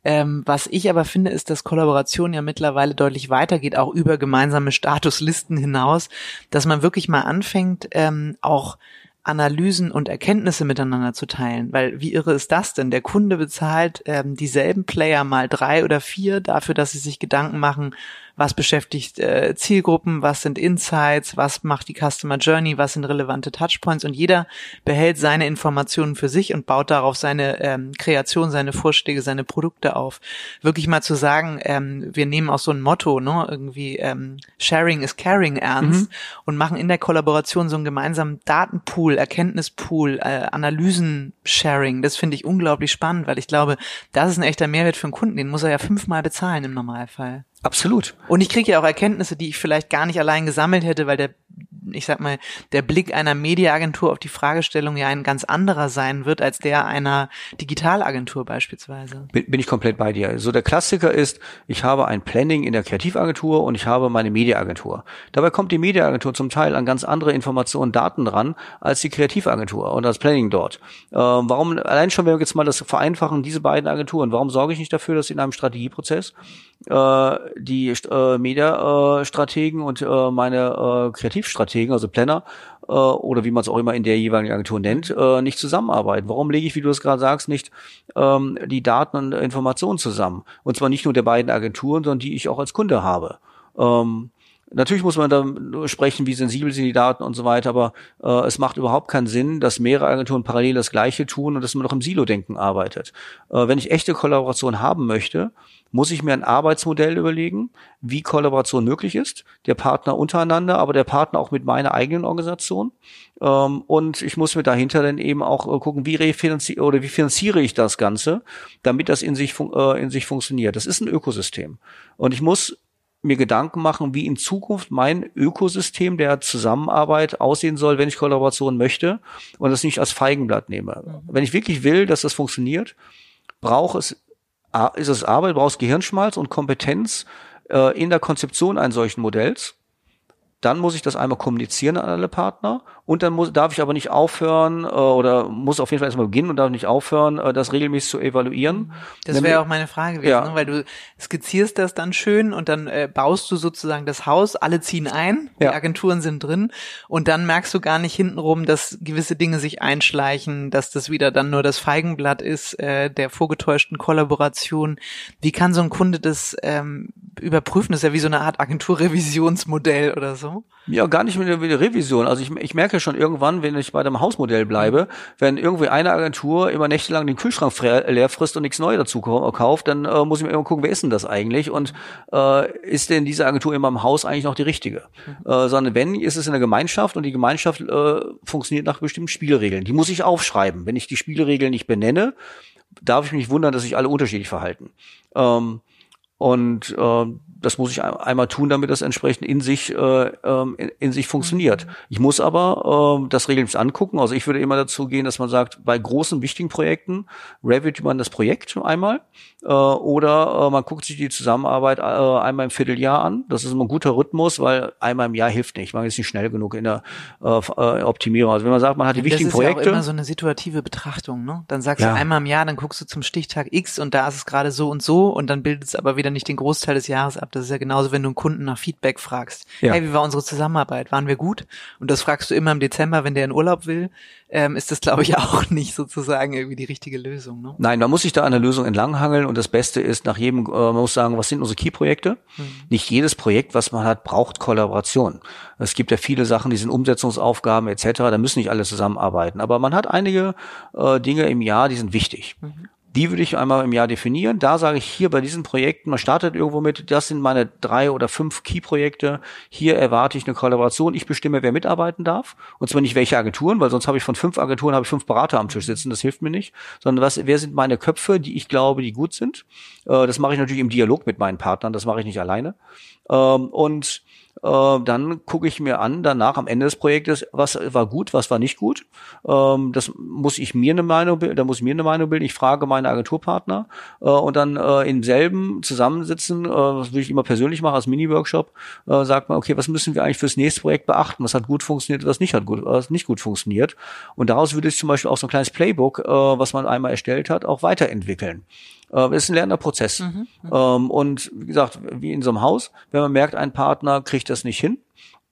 Ähm, was ich aber finde, ist, dass Kollaboration ja mittlerweile deutlich weitergeht, auch über gemeinsame Statuslisten hinaus, dass man wirklich mal anfängt, ähm, auch Analysen und Erkenntnisse miteinander zu teilen. Weil wie irre ist das denn? Der Kunde bezahlt ähm, dieselben Player mal drei oder vier dafür, dass sie sich Gedanken machen, was beschäftigt äh, Zielgruppen, was sind Insights, was macht die Customer Journey, was sind relevante Touchpoints und jeder behält seine Informationen für sich und baut darauf seine ähm, Kreation, seine Vorschläge, seine Produkte auf. Wirklich mal zu sagen, ähm, wir nehmen auch so ein Motto, ne, irgendwie ähm, Sharing is Caring ernst mhm. und machen in der Kollaboration so einen gemeinsamen Datenpool, Erkenntnispool, äh, Analysen-Sharing. Das finde ich unglaublich spannend, weil ich glaube, das ist ein echter Mehrwert für einen Kunden. Den muss er ja fünfmal bezahlen im Normalfall. Absolut. Und ich kriege ja auch Erkenntnisse, die ich vielleicht gar nicht allein gesammelt hätte, weil der, ich sag mal, der Blick einer Mediaagentur auf die Fragestellung ja ein ganz anderer sein wird als der einer Digitalagentur beispielsweise. Bin, bin ich komplett bei dir. So der Klassiker ist, ich habe ein Planning in der Kreativagentur und ich habe meine Mediaagentur. Dabei kommt die Mediaagentur zum Teil an ganz andere Informationen, Daten dran als die Kreativagentur und das Planning dort. Äh, warum, allein schon, wenn wir jetzt mal das vereinfachen, diese beiden Agenturen, warum sorge ich nicht dafür, dass in einem Strategieprozess äh, die äh, Media-Strategen und äh, meine äh, Kreativstrategen, also Planner, äh, oder wie man es auch immer in der jeweiligen Agentur nennt, äh, nicht zusammenarbeiten. Warum lege ich, wie du es gerade sagst, nicht ähm, die Daten und Informationen zusammen? Und zwar nicht nur der beiden Agenturen, sondern die ich auch als Kunde habe. Ähm, Natürlich muss man da sprechen, wie sensibel sind die Daten und so weiter, aber äh, es macht überhaupt keinen Sinn, dass mehrere Agenturen parallel das Gleiche tun und dass man noch im Silo-Denken arbeitet. Äh, wenn ich echte Kollaboration haben möchte, muss ich mir ein Arbeitsmodell überlegen, wie Kollaboration möglich ist, der Partner untereinander, aber der Partner auch mit meiner eigenen Organisation. Ähm, und ich muss mir dahinter dann eben auch äh, gucken, wie refinanziere oder wie finanziere ich das Ganze, damit das in sich, äh, in sich funktioniert. Das ist ein Ökosystem. Und ich muss mir Gedanken machen, wie in Zukunft mein Ökosystem der Zusammenarbeit aussehen soll, wenn ich Kollaboration möchte und das nicht als Feigenblatt nehme. Mhm. Wenn ich wirklich will, dass das funktioniert, braucht es, ist es Arbeit, braucht Gehirnschmalz und Kompetenz äh, in der Konzeption eines solchen Modells. Dann muss ich das einmal kommunizieren an alle Partner und dann muss, darf ich aber nicht aufhören äh, oder muss auf jeden Fall erstmal beginnen und darf nicht aufhören, äh, das regelmäßig zu evaluieren. Das wäre auch meine Frage gewesen, ja. ne? weil du skizzierst das dann schön und dann äh, baust du sozusagen das Haus, alle ziehen ein, die ja. Agenturen sind drin und dann merkst du gar nicht hintenrum, dass gewisse Dinge sich einschleichen, dass das wieder dann nur das Feigenblatt ist äh, der vorgetäuschten Kollaboration. Wie kann so ein Kunde das ähm, überprüfen? Das ist ja wie so eine Art Agenturrevisionsmodell oder so so? Ja, gar nicht mit der Revision. Also ich, ich merke schon irgendwann, wenn ich bei dem Hausmodell bleibe, wenn irgendwie eine Agentur immer nächtelang den Kühlschrank leer frisst und nichts Neues dazu kauft, dann äh, muss ich mir immer gucken, wer ist denn das eigentlich? Und äh, ist denn diese Agentur in meinem Haus eigentlich noch die richtige? Mhm. Äh, sondern wenn, ist es in der Gemeinschaft und die Gemeinschaft äh, funktioniert nach bestimmten Spielregeln. Die muss ich aufschreiben. Wenn ich die Spielregeln nicht benenne, darf ich mich wundern, dass sich alle unterschiedlich verhalten. Ähm, Und äh, das muss ich einmal tun, damit das entsprechend in sich äh, ähm, in, in sich funktioniert. Mhm. Ich muss aber äh, das regelmäßig angucken. Also ich würde immer dazu gehen, dass man sagt, bei großen wichtigen Projekten review man das Projekt einmal äh, oder äh, man guckt sich die Zusammenarbeit äh, einmal im Vierteljahr an. Das ist immer ein guter Rhythmus, weil einmal im Jahr hilft nicht. Man ist nicht schnell genug in der äh, äh Optimierung. Also wenn man sagt, man hat die wichtigen Projekte. Das ist ja auch immer so eine situative Betrachtung. Ne? Dann sagst ja. du einmal im Jahr, dann guckst du zum Stichtag X und da ist es gerade so und so und dann bildet es aber wieder nicht den Großteil des Jahres ab. Das ist ja genauso, wenn du einen Kunden nach Feedback fragst. Ja. Hey, wie war unsere Zusammenarbeit? Waren wir gut? Und das fragst du immer im Dezember, wenn der in Urlaub will. Ähm, ist das, glaube ich, [laughs] auch nicht sozusagen irgendwie die richtige Lösung. Ne? Nein, man muss sich da an der Lösung entlanghangeln und das Beste ist nach jedem, äh, man muss sagen, was sind unsere Key-Projekte? Mhm. Nicht jedes Projekt, was man hat, braucht Kollaboration. Es gibt ja viele Sachen, die sind Umsetzungsaufgaben etc., da müssen nicht alle zusammenarbeiten. Aber man hat einige äh, Dinge im Jahr, die sind wichtig. Mhm. Die würde ich einmal im Jahr definieren. Da sage ich hier bei diesen Projekten, man startet irgendwo mit, das sind meine drei oder fünf Key-Projekte. Hier erwarte ich eine Kollaboration. Ich bestimme, wer mitarbeiten darf. Und zwar nicht welche Agenturen, weil sonst habe ich von fünf Agenturen habe ich fünf Berater am Tisch sitzen. Das hilft mir nicht. Sondern was, wer sind meine Köpfe, die ich glaube, die gut sind. Äh, das mache ich natürlich im Dialog mit meinen Partnern. Das mache ich nicht alleine. Ähm, und äh, dann gucke ich mir an, danach am Ende des Projektes, was war gut, was war nicht gut. Ähm, das muss ich mir eine Meinung bilden, da muss ich mir eine Meinung bilden. Ich frage meine Agenturpartner äh, und dann äh, im selben zusammensitzen, äh, das würde ich immer persönlich machen als Mini-Workshop, äh, sagt man, okay, was müssen wir eigentlich fürs nächste Projekt beachten? Was hat gut funktioniert, was nicht hat gut, was nicht gut funktioniert? Und daraus würde ich zum Beispiel auch so ein kleines Playbook, äh, was man einmal erstellt hat, auch weiterentwickeln. Äh, ist ein lernender Prozess. Mhm, mhm, ähm, und wie gesagt, wie in so einem Haus, wenn man merkt, ein Partner kriegt das nicht hin,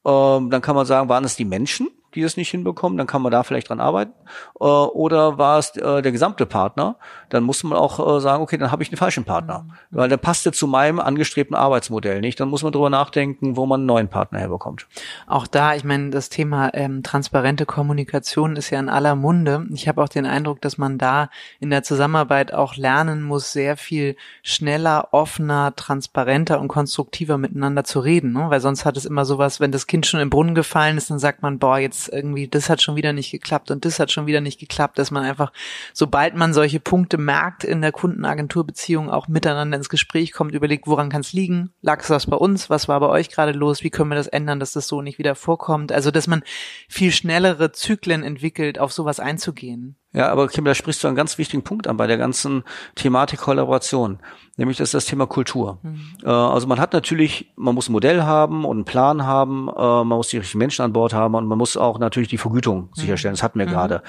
ähm, dann kann man sagen, waren es die Menschen, die es nicht hinbekommen, dann kann man da vielleicht dran arbeiten. Äh, oder war es äh, der gesamte Partner, dann muss man auch äh, sagen, okay, dann habe ich den falschen Partner. Mhm. Weil der passte zu meinem angestrebten Arbeitsmodell nicht. Dann muss man drüber nachdenken, wo man einen neuen Partner herbekommt. Auch da, ich meine, das Thema ähm, transparente Kommunikation ist ja in aller Munde. Ich habe auch den Eindruck, dass man da in der Zusammenarbeit auch lernen muss, sehr viel schneller, offener, transparenter und konstruktiver miteinander zu reden. Ne? Weil sonst hat es immer sowas, wenn das Kind schon im Brunnen gefallen ist, dann sagt man, boah, jetzt irgendwie, das hat schon wieder nicht geklappt und das hat schon wieder nicht geklappt, dass man einfach, sobald man solche Punkte merkt in der Kundenagenturbeziehung, auch miteinander ins Gespräch kommt, überlegt, woran kann es liegen? Lag es was bei uns? Was war bei euch gerade los? Wie können wir das ändern, dass das so nicht wieder vorkommt? Also, dass man viel schnellere Zyklen entwickelt, auf sowas einzugehen. Ja, aber Kim, da sprichst du einen ganz wichtigen Punkt an bei der ganzen Thematik Kollaboration, nämlich das ist das Thema Kultur. Mhm. Äh, also man hat natürlich, man muss ein Modell haben und einen Plan haben, äh, man muss die richtigen Menschen an Bord haben und man muss auch natürlich die Vergütung mhm. sicherstellen. Das hatten wir mhm. gerade.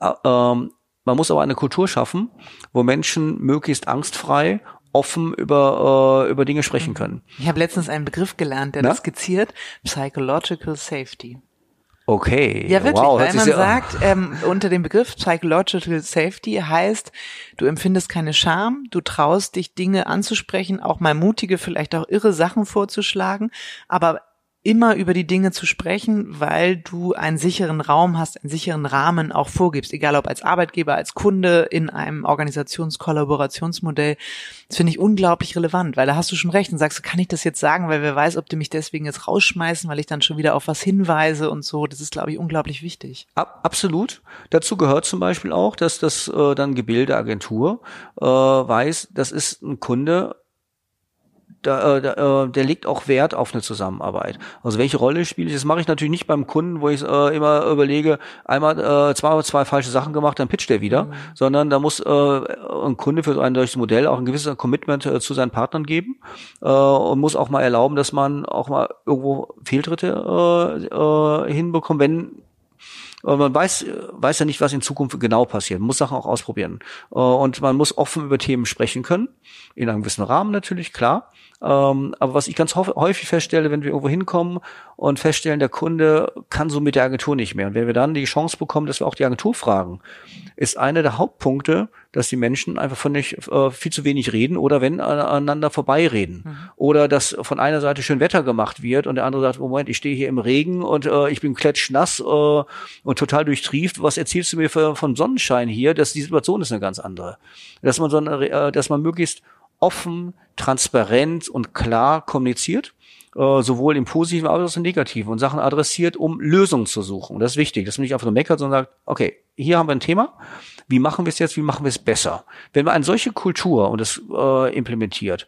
Äh, ähm, man muss aber eine Kultur schaffen, wo Menschen möglichst angstfrei offen über, äh, über Dinge sprechen mhm. können. Ich habe letztens einen Begriff gelernt, der Na? das skizziert, Psychological Safety. Okay. Ja, wirklich, wow, weil man sagt, ähm, unter dem Begriff Psychological Safety heißt, du empfindest keine Scham, du traust dich Dinge anzusprechen, auch mal mutige, vielleicht auch irre Sachen vorzuschlagen, aber immer über die Dinge zu sprechen, weil du einen sicheren Raum hast, einen sicheren Rahmen auch vorgibst, egal ob als Arbeitgeber, als Kunde in einem Organisationskollaborationsmodell. Das finde ich unglaublich relevant, weil da hast du schon recht und sagst, kann ich das jetzt sagen, weil wer weiß, ob die mich deswegen jetzt rausschmeißen, weil ich dann schon wieder auf was hinweise und so. Das ist, glaube ich, unglaublich wichtig. Ab, absolut. Dazu gehört zum Beispiel auch, dass das äh, dann Gebildeagentur äh, weiß, das ist ein Kunde, da, äh, da, äh, der legt auch Wert auf eine Zusammenarbeit. Also welche Rolle spiele ich? Das mache ich natürlich nicht beim Kunden, wo ich äh, immer überlege, einmal äh, zwei zwei falsche Sachen gemacht, dann pitcht der wieder, mhm. sondern da muss äh, ein Kunde für so ein solches Modell auch ein gewisses Commitment äh, zu seinen Partnern geben äh, und muss auch mal erlauben, dass man auch mal irgendwo Fehltritte äh, äh, hinbekommt, wenn man weiß, weiß ja nicht, was in Zukunft genau passiert. Man muss Sachen auch ausprobieren. Äh, und man muss offen über Themen sprechen können. In einem gewissen Rahmen natürlich, klar. Ähm, aber was ich ganz häufig feststelle, wenn wir irgendwo hinkommen und feststellen, der Kunde kann so mit der Agentur nicht mehr. Und wenn wir dann die Chance bekommen, dass wir auch die Agentur fragen, ist einer der Hauptpunkte, dass die Menschen einfach von nicht äh, viel zu wenig reden oder wenn aneinander vorbeireden. Mhm. Oder dass von einer Seite schön Wetter gemacht wird und der andere sagt, Moment, ich stehe hier im Regen und äh, ich bin klatschnass äh, und total durchtrieft. Was erzählst du mir für, von Sonnenschein hier? Dass die Situation ist eine ganz andere. Dass man so eine, äh, dass man möglichst offen, transparent und klar kommuniziert, äh, sowohl im Positiven als auch im Negativen und Sachen adressiert, um Lösungen zu suchen. Und das ist wichtig, dass man nicht einfach nur meckert, sondern sagt, okay, hier haben wir ein Thema, wie machen wir es jetzt, wie machen wir es besser? Wenn man eine solche Kultur und das äh, implementiert,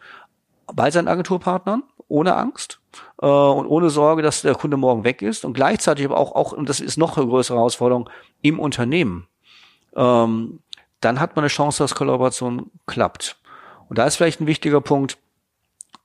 bei seinen Agenturpartnern ohne Angst äh, und ohne Sorge, dass der Kunde morgen weg ist und gleichzeitig aber auch, auch und das ist noch eine größere Herausforderung, im Unternehmen. Ähm, dann hat man eine Chance, dass Kollaboration klappt. Und da ist vielleicht ein wichtiger Punkt,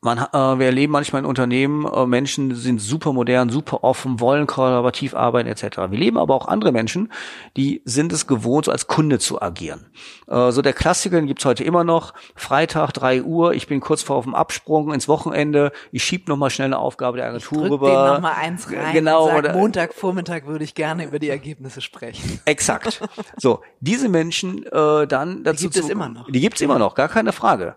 man, äh, wir erleben manchmal in Unternehmen, äh, Menschen sind super modern, super offen, wollen kollaborativ arbeiten etc. Wir leben aber auch andere Menschen, die sind es gewohnt, so als Kunde zu agieren. Äh, so der Klassiker, den gibt's heute immer noch. Freitag, drei Uhr, ich bin kurz vor auf dem Absprung ins Wochenende, ich schieb noch mal schnell eine Aufgabe der Agentur ich rüber. Den noch mal eins rein genau, und sag, Montagvormittag würde ich gerne über die Ergebnisse sprechen. Exakt. So, diese Menschen äh, dann dazu die gibt es immer noch. Die gibt's immer noch, gar keine Frage.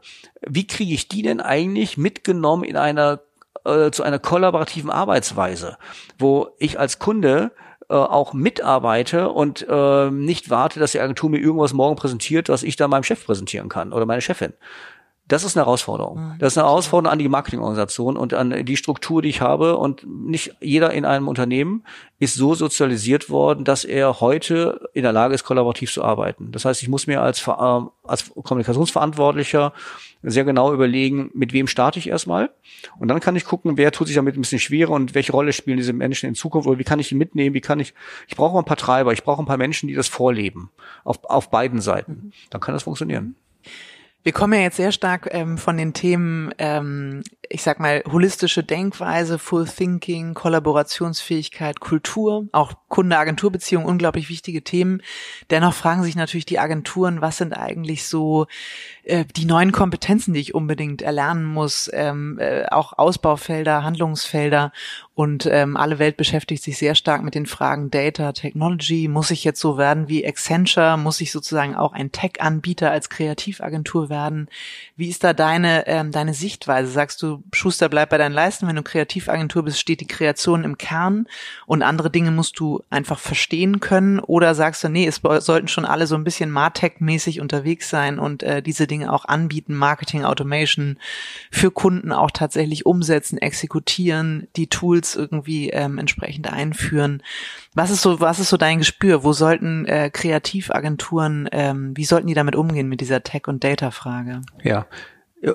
Wie kriege ich die denn eigentlich mitgenommen in einer äh, zu einer kollaborativen Arbeitsweise, wo ich als Kunde äh, auch mitarbeite und äh, nicht warte, dass die Agentur mir irgendwas morgen präsentiert, was ich dann meinem Chef präsentieren kann oder meine Chefin. Das ist eine Herausforderung. Mhm. Das ist eine Herausforderung an die Marketingorganisation und an die Struktur, die ich habe. Und nicht jeder in einem Unternehmen ist so sozialisiert worden, dass er heute in der Lage ist, kollaborativ zu arbeiten. Das heißt, ich muss mir als, Ver- äh, als Kommunikationsverantwortlicher sehr genau überlegen, mit wem starte ich erstmal. Und dann kann ich gucken, wer tut sich damit ein bisschen schwerer und welche Rolle spielen diese Menschen in Zukunft oder wie kann ich die mitnehmen, wie kann ich, ich brauche ein paar Treiber, ich brauche ein paar Menschen, die das vorleben. Auf, auf beiden Seiten. Dann kann das funktionieren. Wir kommen ja jetzt sehr stark ähm, von den Themen, ähm, ich sag mal, holistische Denkweise, Full Thinking, Kollaborationsfähigkeit, Kultur, auch Kunde-Agentur-Beziehung, unglaublich wichtige Themen. Dennoch fragen sich natürlich die Agenturen, was sind eigentlich so äh, die neuen Kompetenzen, die ich unbedingt erlernen muss, ähm, äh, auch Ausbaufelder, Handlungsfelder und ähm, alle Welt beschäftigt sich sehr stark mit den Fragen Data, Technology. Muss ich jetzt so werden wie Accenture? Muss ich sozusagen auch ein Tech-Anbieter als Kreativagentur werden? Wie ist da deine, ähm, deine Sichtweise? Sagst du, Schuster, bleib bei deinen Leisten. Wenn du Kreativagentur bist, steht die Kreation im Kern und andere Dinge musst du einfach verstehen können? Oder sagst du, nee, es sollten schon alle so ein bisschen Martech-mäßig unterwegs sein und äh, diese Dinge auch anbieten, Marketing, Automation für Kunden auch tatsächlich umsetzen, exekutieren, die Tools irgendwie ähm, entsprechend einführen. Was ist so, was ist so dein Gespür? Wo sollten äh, Kreativagenturen, ähm, wie sollten die damit umgehen mit dieser Tech- und Data-Frage? Ja, Ja,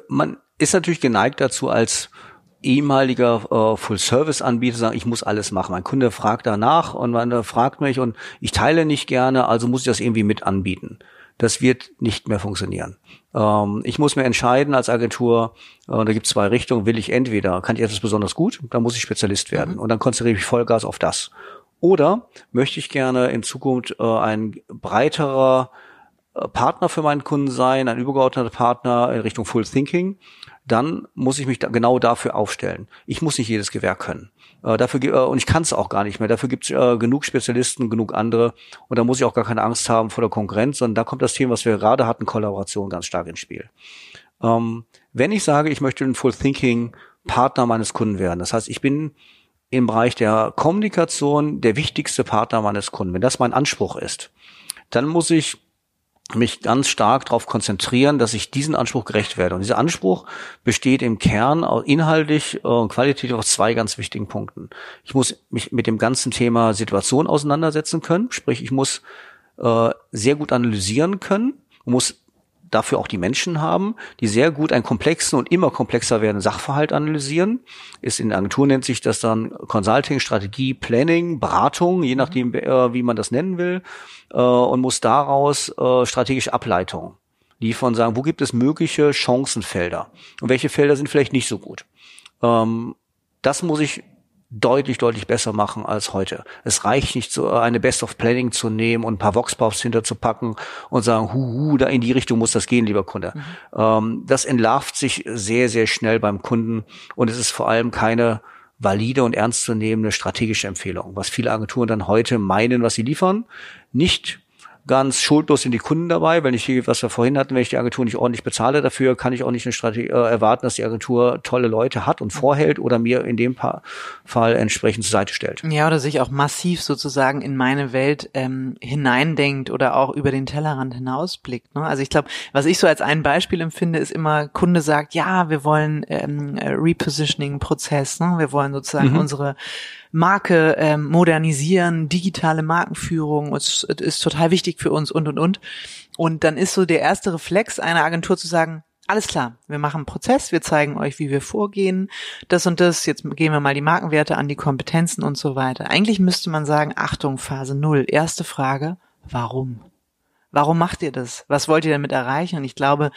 man ist natürlich geneigt dazu, als ehemaliger äh, Full-Service-Anbieter zu sagen, ich muss alles machen. Mein Kunde fragt danach und man fragt mich und ich teile nicht gerne, also muss ich das irgendwie mit anbieten. Das wird nicht mehr funktionieren. Ähm, ich muss mir entscheiden als Agentur, äh, da gibt es zwei Richtungen, will ich entweder, kann ich etwas besonders gut, dann muss ich Spezialist werden und dann konzentriere ich mich Vollgas auf das. Oder möchte ich gerne in Zukunft äh, ein breiterer äh, Partner für meinen Kunden sein, ein übergeordneter Partner in Richtung Full Thinking, dann muss ich mich da genau dafür aufstellen. Ich muss nicht jedes Gewerk können. Äh, dafür äh, und ich kann es auch gar nicht mehr. Dafür gibt es äh, genug Spezialisten, genug andere und da muss ich auch gar keine Angst haben vor der Konkurrenz, sondern da kommt das Thema, was wir gerade hatten, Kollaboration ganz stark ins Spiel. Ähm, wenn ich sage, ich möchte ein Full Thinking Partner meines Kunden werden, das heißt, ich bin im Bereich der Kommunikation der wichtigste Partner meines Kunden, wenn das mein Anspruch ist, dann muss ich mich ganz stark darauf konzentrieren, dass ich diesen Anspruch gerecht werde. Und dieser Anspruch besteht im Kern inhaltlich und qualitativ aus zwei ganz wichtigen Punkten. Ich muss mich mit dem ganzen Thema Situation auseinandersetzen können, sprich ich muss äh, sehr gut analysieren können, muss dafür auch die Menschen haben, die sehr gut einen komplexen und immer komplexer werdenden Sachverhalt analysieren. Ist in der Agentur nennt sich das dann Consulting, Strategie, Planning, Beratung, je nachdem, äh, wie man das nennen will, äh, und muss daraus äh, strategische Ableitungen liefern, sagen, wo gibt es mögliche Chancenfelder und welche Felder sind vielleicht nicht so gut. Ähm, das muss ich deutlich, deutlich besser machen als heute. Es reicht nicht, so eine Best of Planning zu nehmen und ein paar Voxpops hinterzupacken und sagen, hu, hu, da in die Richtung muss das gehen, lieber Kunde. Mhm. Ähm, das entlarvt sich sehr, sehr schnell beim Kunden und es ist vor allem keine valide und ernstzunehmende strategische Empfehlung, was viele Agenturen dann heute meinen, was sie liefern. Nicht ganz schuldlos sind die Kunden dabei, wenn ich, was wir vorhin hatten, wenn ich die Agentur nicht ordentlich bezahle dafür, kann ich auch nicht eine Strategie äh, erwarten, dass die Agentur tolle Leute hat und vorhält oder mir in dem pa Fall entsprechend zur Seite stellt. Ja, oder sich auch massiv sozusagen in meine Welt ähm, hineindenkt oder auch über den Tellerrand hinausblickt. Ne? Also ich glaube, was ich so als ein Beispiel empfinde, ist immer, Kunde sagt, ja, wir wollen ähm, Repositioning-Prozess, ne? wir wollen sozusagen mhm. unsere Marke ähm, modernisieren, digitale Markenführung, ist, ist total wichtig für uns und und und. Und dann ist so der erste Reflex einer Agentur zu sagen, alles klar, wir machen einen Prozess, wir zeigen euch, wie wir vorgehen, das und das, jetzt gehen wir mal die Markenwerte an, die Kompetenzen und so weiter. Eigentlich müsste man sagen, Achtung, Phase null. Erste Frage, warum? Warum macht ihr das? Was wollt ihr damit erreichen? Und ich glaube,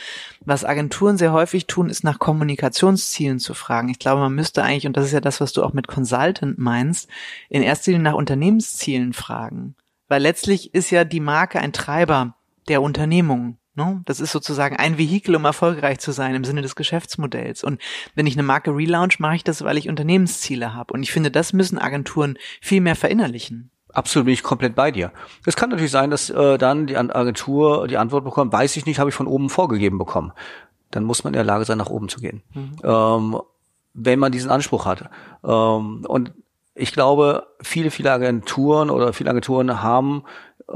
was Agenturen sehr häufig tun, ist nach Kommunikationszielen zu fragen. Ich glaube, man müsste eigentlich, und das ist ja das, was du auch mit Consultant meinst, in erster Linie nach Unternehmenszielen fragen. Weil letztlich ist ja die Marke ein Treiber der Unternehmung. No? Das ist sozusagen ein Vehikel, um erfolgreich zu sein im Sinne des Geschäftsmodells. Und wenn ich eine Marke relaunch, mache ich das, weil ich Unternehmensziele habe. Und ich finde, das müssen Agenturen viel mehr verinnerlichen. Absolut bin ich komplett bei dir. Es kann natürlich sein, dass äh, dann die Agentur die Antwort bekommt, weiß ich nicht, habe ich von oben vorgegeben bekommen. Dann muss man in der Lage sein, nach oben zu gehen. Mhm. Ähm, wenn man diesen Anspruch hat. Ähm, und ich glaube, viele, viele Agenturen oder viele Agenturen haben äh,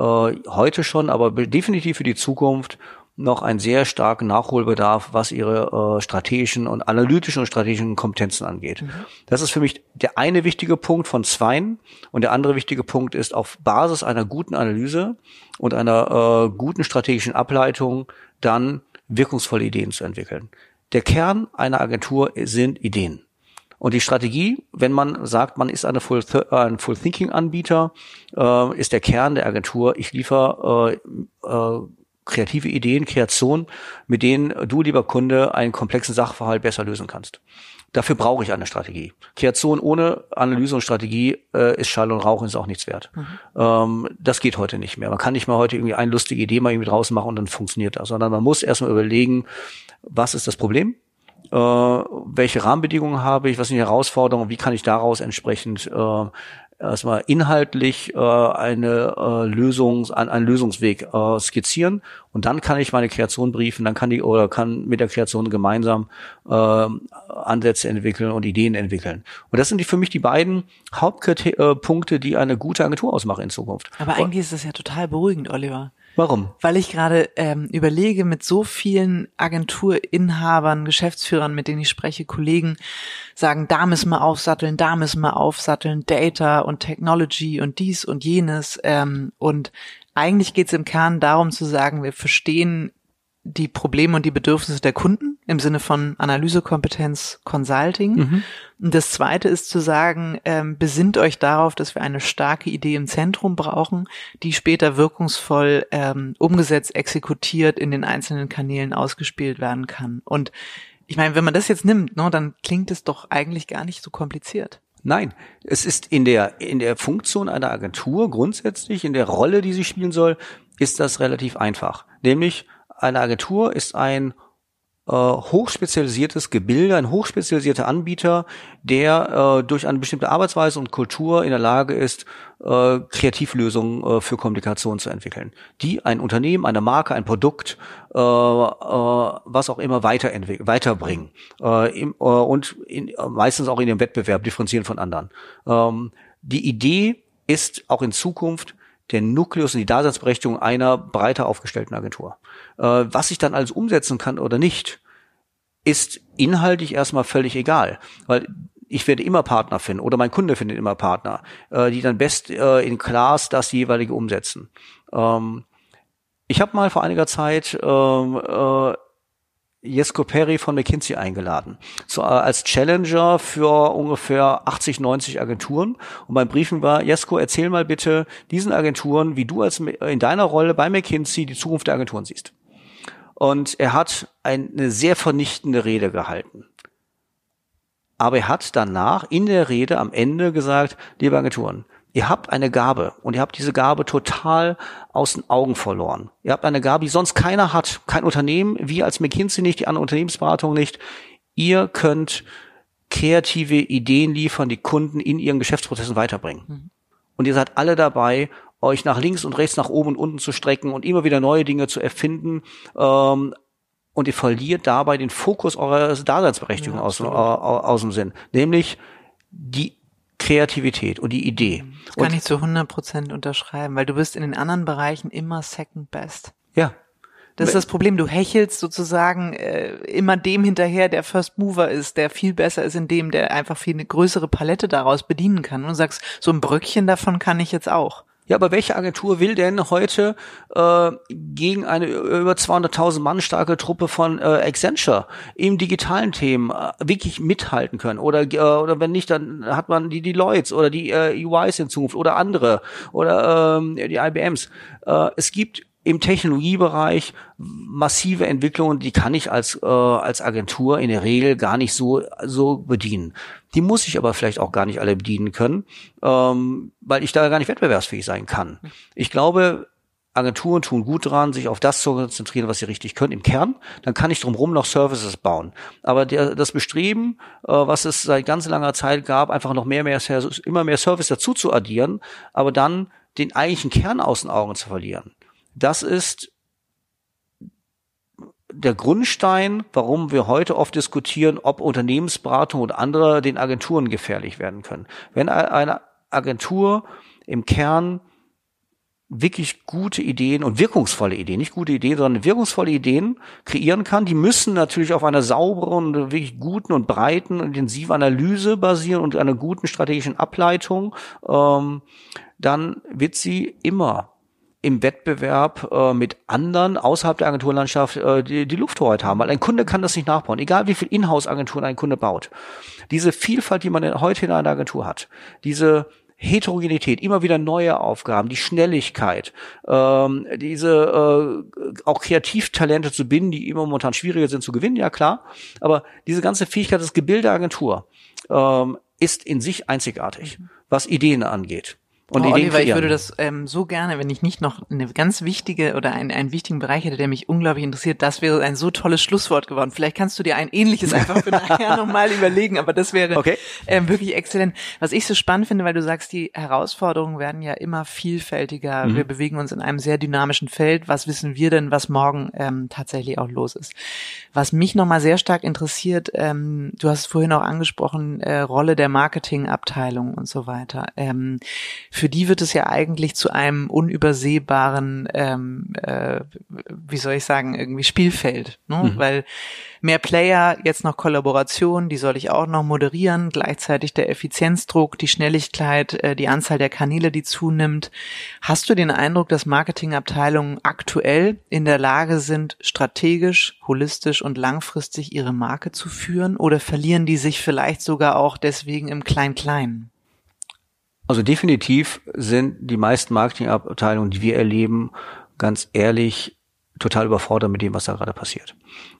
heute schon, aber definitiv für die Zukunft noch einen sehr starken Nachholbedarf, was ihre äh, strategischen und analytischen und strategischen Kompetenzen angeht. Mhm. Das ist für mich der eine wichtige Punkt von zweien. Und der andere wichtige Punkt ist, auf Basis einer guten Analyse und einer äh, guten strategischen Ableitung dann wirkungsvolle Ideen zu entwickeln. Der Kern einer Agentur sind Ideen. Und die Strategie, wenn man sagt, man ist eine Full, ein Full Thinking Anbieter, äh, ist der Kern der Agentur. Ich liefere äh, äh, kreative Ideen, Kreation, mit denen du, lieber Kunde, einen komplexen Sachverhalt besser lösen kannst. Dafür brauche ich eine Strategie. Kreation ohne Analyse und Strategie äh, ist Schall und Rauch und ist auch nichts wert. Mhm. Ähm, das geht heute nicht mehr. Man kann nicht mehr heute irgendwie eine lustige Idee mal irgendwie draußen machen und dann funktioniert das, sondern man muss erstmal überlegen, was ist das Problem? äh, welche Rahmenbedingungen habe ich, was sind die Herausforderungen, wie kann ich daraus entsprechend äh, erstmal inhaltlich äh, eine äh, Lösungs, ein, einen Lösungsweg äh, skizzieren und dann kann ich meine Kreation briefen, dann kann die oder kann mit der Kreation gemeinsam äh, Ansätze entwickeln und Ideen entwickeln. Und das sind die, für mich die beiden Hauptpunkte, die eine gute Agentur ausmachen in Zukunft. Aber eigentlich ist das ja total beruhigend, Oliver. Warum? Weil ich gerade ähm, überlege, mit so vielen Agenturinhabern, Geschäftsführern, mit denen ich spreche, Kollegen sagen, da müssen wir aufsatteln, da müssen wir aufsatteln, Data und Technology und dies und jenes. Ähm, und eigentlich geht es im Kern darum zu sagen, wir verstehen die Probleme und die Bedürfnisse der Kunden im Sinne von Analysekompetenz, Consulting. Mhm. Und das Zweite ist zu sagen, ähm, besinnt euch darauf, dass wir eine starke Idee im Zentrum brauchen, die später wirkungsvoll ähm, umgesetzt, exekutiert, in den einzelnen Kanälen ausgespielt werden kann. Und ich meine, wenn man das jetzt nimmt, ne, dann klingt es doch eigentlich gar nicht so kompliziert. Nein, es ist in der, in der Funktion einer Agentur grundsätzlich, in der Rolle, die sie spielen soll, ist das relativ einfach. Nämlich, eine Agentur ist ein äh, hochspezialisiertes Gebilde, ein hochspezialisierter Anbieter, der äh, durch eine bestimmte Arbeitsweise und Kultur in der Lage ist, äh, Kreativlösungen äh, für Kommunikation zu entwickeln, die ein Unternehmen, eine Marke, ein Produkt, äh, äh, was auch immer weiterbringen äh, im, äh, und in, meistens auch in dem Wettbewerb differenzieren von anderen. Ähm, die Idee ist auch in Zukunft der Nukleus und die Daseinsberechtigung einer breiter aufgestellten Agentur. Äh, was ich dann alles umsetzen kann oder nicht, ist inhaltlich erstmal völlig egal, weil ich werde immer Partner finden oder mein Kunde findet immer Partner, äh, die dann best äh, in Class das jeweilige umsetzen. Ähm, ich habe mal vor einiger Zeit ähm, äh, Jesko Perry von McKinsey eingeladen. So, als Challenger für ungefähr 80, 90 Agenturen. Und mein Briefing war, Jesko, erzähl mal bitte diesen Agenturen, wie du als in deiner Rolle bei McKinsey die Zukunft der Agenturen siehst. Und er hat eine sehr vernichtende Rede gehalten. Aber er hat danach in der Rede am Ende gesagt, liebe Agenturen, Ihr habt eine Gabe und ihr habt diese Gabe total aus den Augen verloren. Ihr habt eine Gabe, die sonst keiner hat. Kein Unternehmen, wir als McKinsey nicht, die andere Unternehmensberatung nicht. Ihr könnt kreative Ideen liefern, die Kunden in ihren Geschäftsprozessen weiterbringen. Mhm. Und ihr seid alle dabei, euch nach links und rechts, nach oben und unten zu strecken und immer wieder neue Dinge zu erfinden. Ähm, und ihr verliert dabei den Fokus eurer Daseinsberechtigung ja, aus, äh, aus dem Sinn. Nämlich die Kreativität und die Idee. Das kann und, ich zu 100 Prozent unterschreiben, weil du bist in den anderen Bereichen immer second best. Ja. Das ist das Problem. Du hechelst sozusagen äh, immer dem hinterher, der First Mover ist, der viel besser ist in dem, der einfach viel eine größere Palette daraus bedienen kann. Und sagst, so ein Bröckchen davon kann ich jetzt auch. Ja, aber welche Agentur will denn heute äh, gegen eine über 200.000 Mann starke Truppe von äh, Accenture im digitalen Themen äh, wirklich mithalten können? Oder äh, oder wenn nicht, dann hat man die Deloittes oder die äh, EYs in Zukunft oder andere oder ähm, die IBMs. Äh, es gibt im Technologiebereich massive Entwicklungen, die kann ich als äh, als Agentur in der Regel gar nicht so so bedienen. Die muss ich aber vielleicht auch gar nicht alle bedienen können, ähm, weil ich da gar nicht wettbewerbsfähig sein kann. Ich glaube, Agenturen tun gut dran, sich auf das zu konzentrieren, was sie richtig können im Kern. Dann kann ich drumherum noch Services bauen. Aber der, das Bestreben, äh, was es seit ganz langer Zeit gab, einfach noch mehr, mehr, immer mehr Service dazu zu addieren, aber dann den eigentlichen Kern aus den Augen zu verlieren das ist der Grundstein, warum wir heute oft diskutieren, ob Unternehmensberatung und andere den Agenturen gefährlich werden können. Wenn eine Agentur im Kern wirklich gute Ideen und wirkungsvolle Ideen, nicht gute Ideen, sondern wirkungsvolle Ideen kreieren kann. Die müssen natürlich auf einer sauberen, wirklich guten und breiten, intensiven Analyse basieren und einer guten strategischen Ableitung. Ähm, dann wird sie immer im Wettbewerb äh, mit anderen außerhalb der Agenturlandschaft äh, die, die Lufthoheit haben, weil ein Kunde kann das nicht nachbauen, egal wie viel Inhouse-Agenturen ein Kunde baut. Diese Vielfalt, die man heute in einer Agentur hat, diese Heterogenität, immer wieder neue Aufgaben, die Schnelligkeit, ähm, diese äh, auch Kreativtalente zu binden, die immer momentan schwieriger sind zu gewinnen, ja klar, aber diese ganze Fähigkeit des Gebilde Agentur ähm, ist in sich einzigartig, was Ideen angeht. Und oh, Oliver, ich würde das ähm, so gerne, wenn ich nicht noch eine ganz wichtige oder einen, einen wichtigen Bereich hätte, der mich unglaublich interessiert, das wäre ein so tolles Schlusswort geworden. Vielleicht kannst du dir ein ähnliches einfach für nachher [laughs] nochmal überlegen, aber das wäre okay. ähm, wirklich exzellent. Was ich so spannend finde, weil du sagst, die Herausforderungen werden ja immer vielfältiger. Mhm. Wir bewegen uns in einem sehr dynamischen Feld. Was wissen wir denn, was morgen ähm, tatsächlich auch los ist? Was mich nochmal sehr stark interessiert, ähm, du hast es vorhin auch angesprochen, äh, Rolle der Marketingabteilung und so weiter. Ähm, für die wird es ja eigentlich zu einem unübersehbaren, ähm, äh, wie soll ich sagen, irgendwie Spielfeld, ne? Mhm. weil mehr Player, jetzt noch Kollaboration, die soll ich auch noch moderieren, gleichzeitig der Effizienzdruck, die Schnelligkeit, äh, die Anzahl der Kanäle, die zunimmt. Hast du den Eindruck, dass Marketingabteilungen aktuell in der Lage sind, strategisch, holistisch und langfristig ihre Marke zu führen oder verlieren die sich vielleicht sogar auch deswegen im Klein-Klein? Also definitiv sind die meisten Marketingabteilungen, die wir erleben, ganz ehrlich total überfordert mit dem, was da gerade passiert.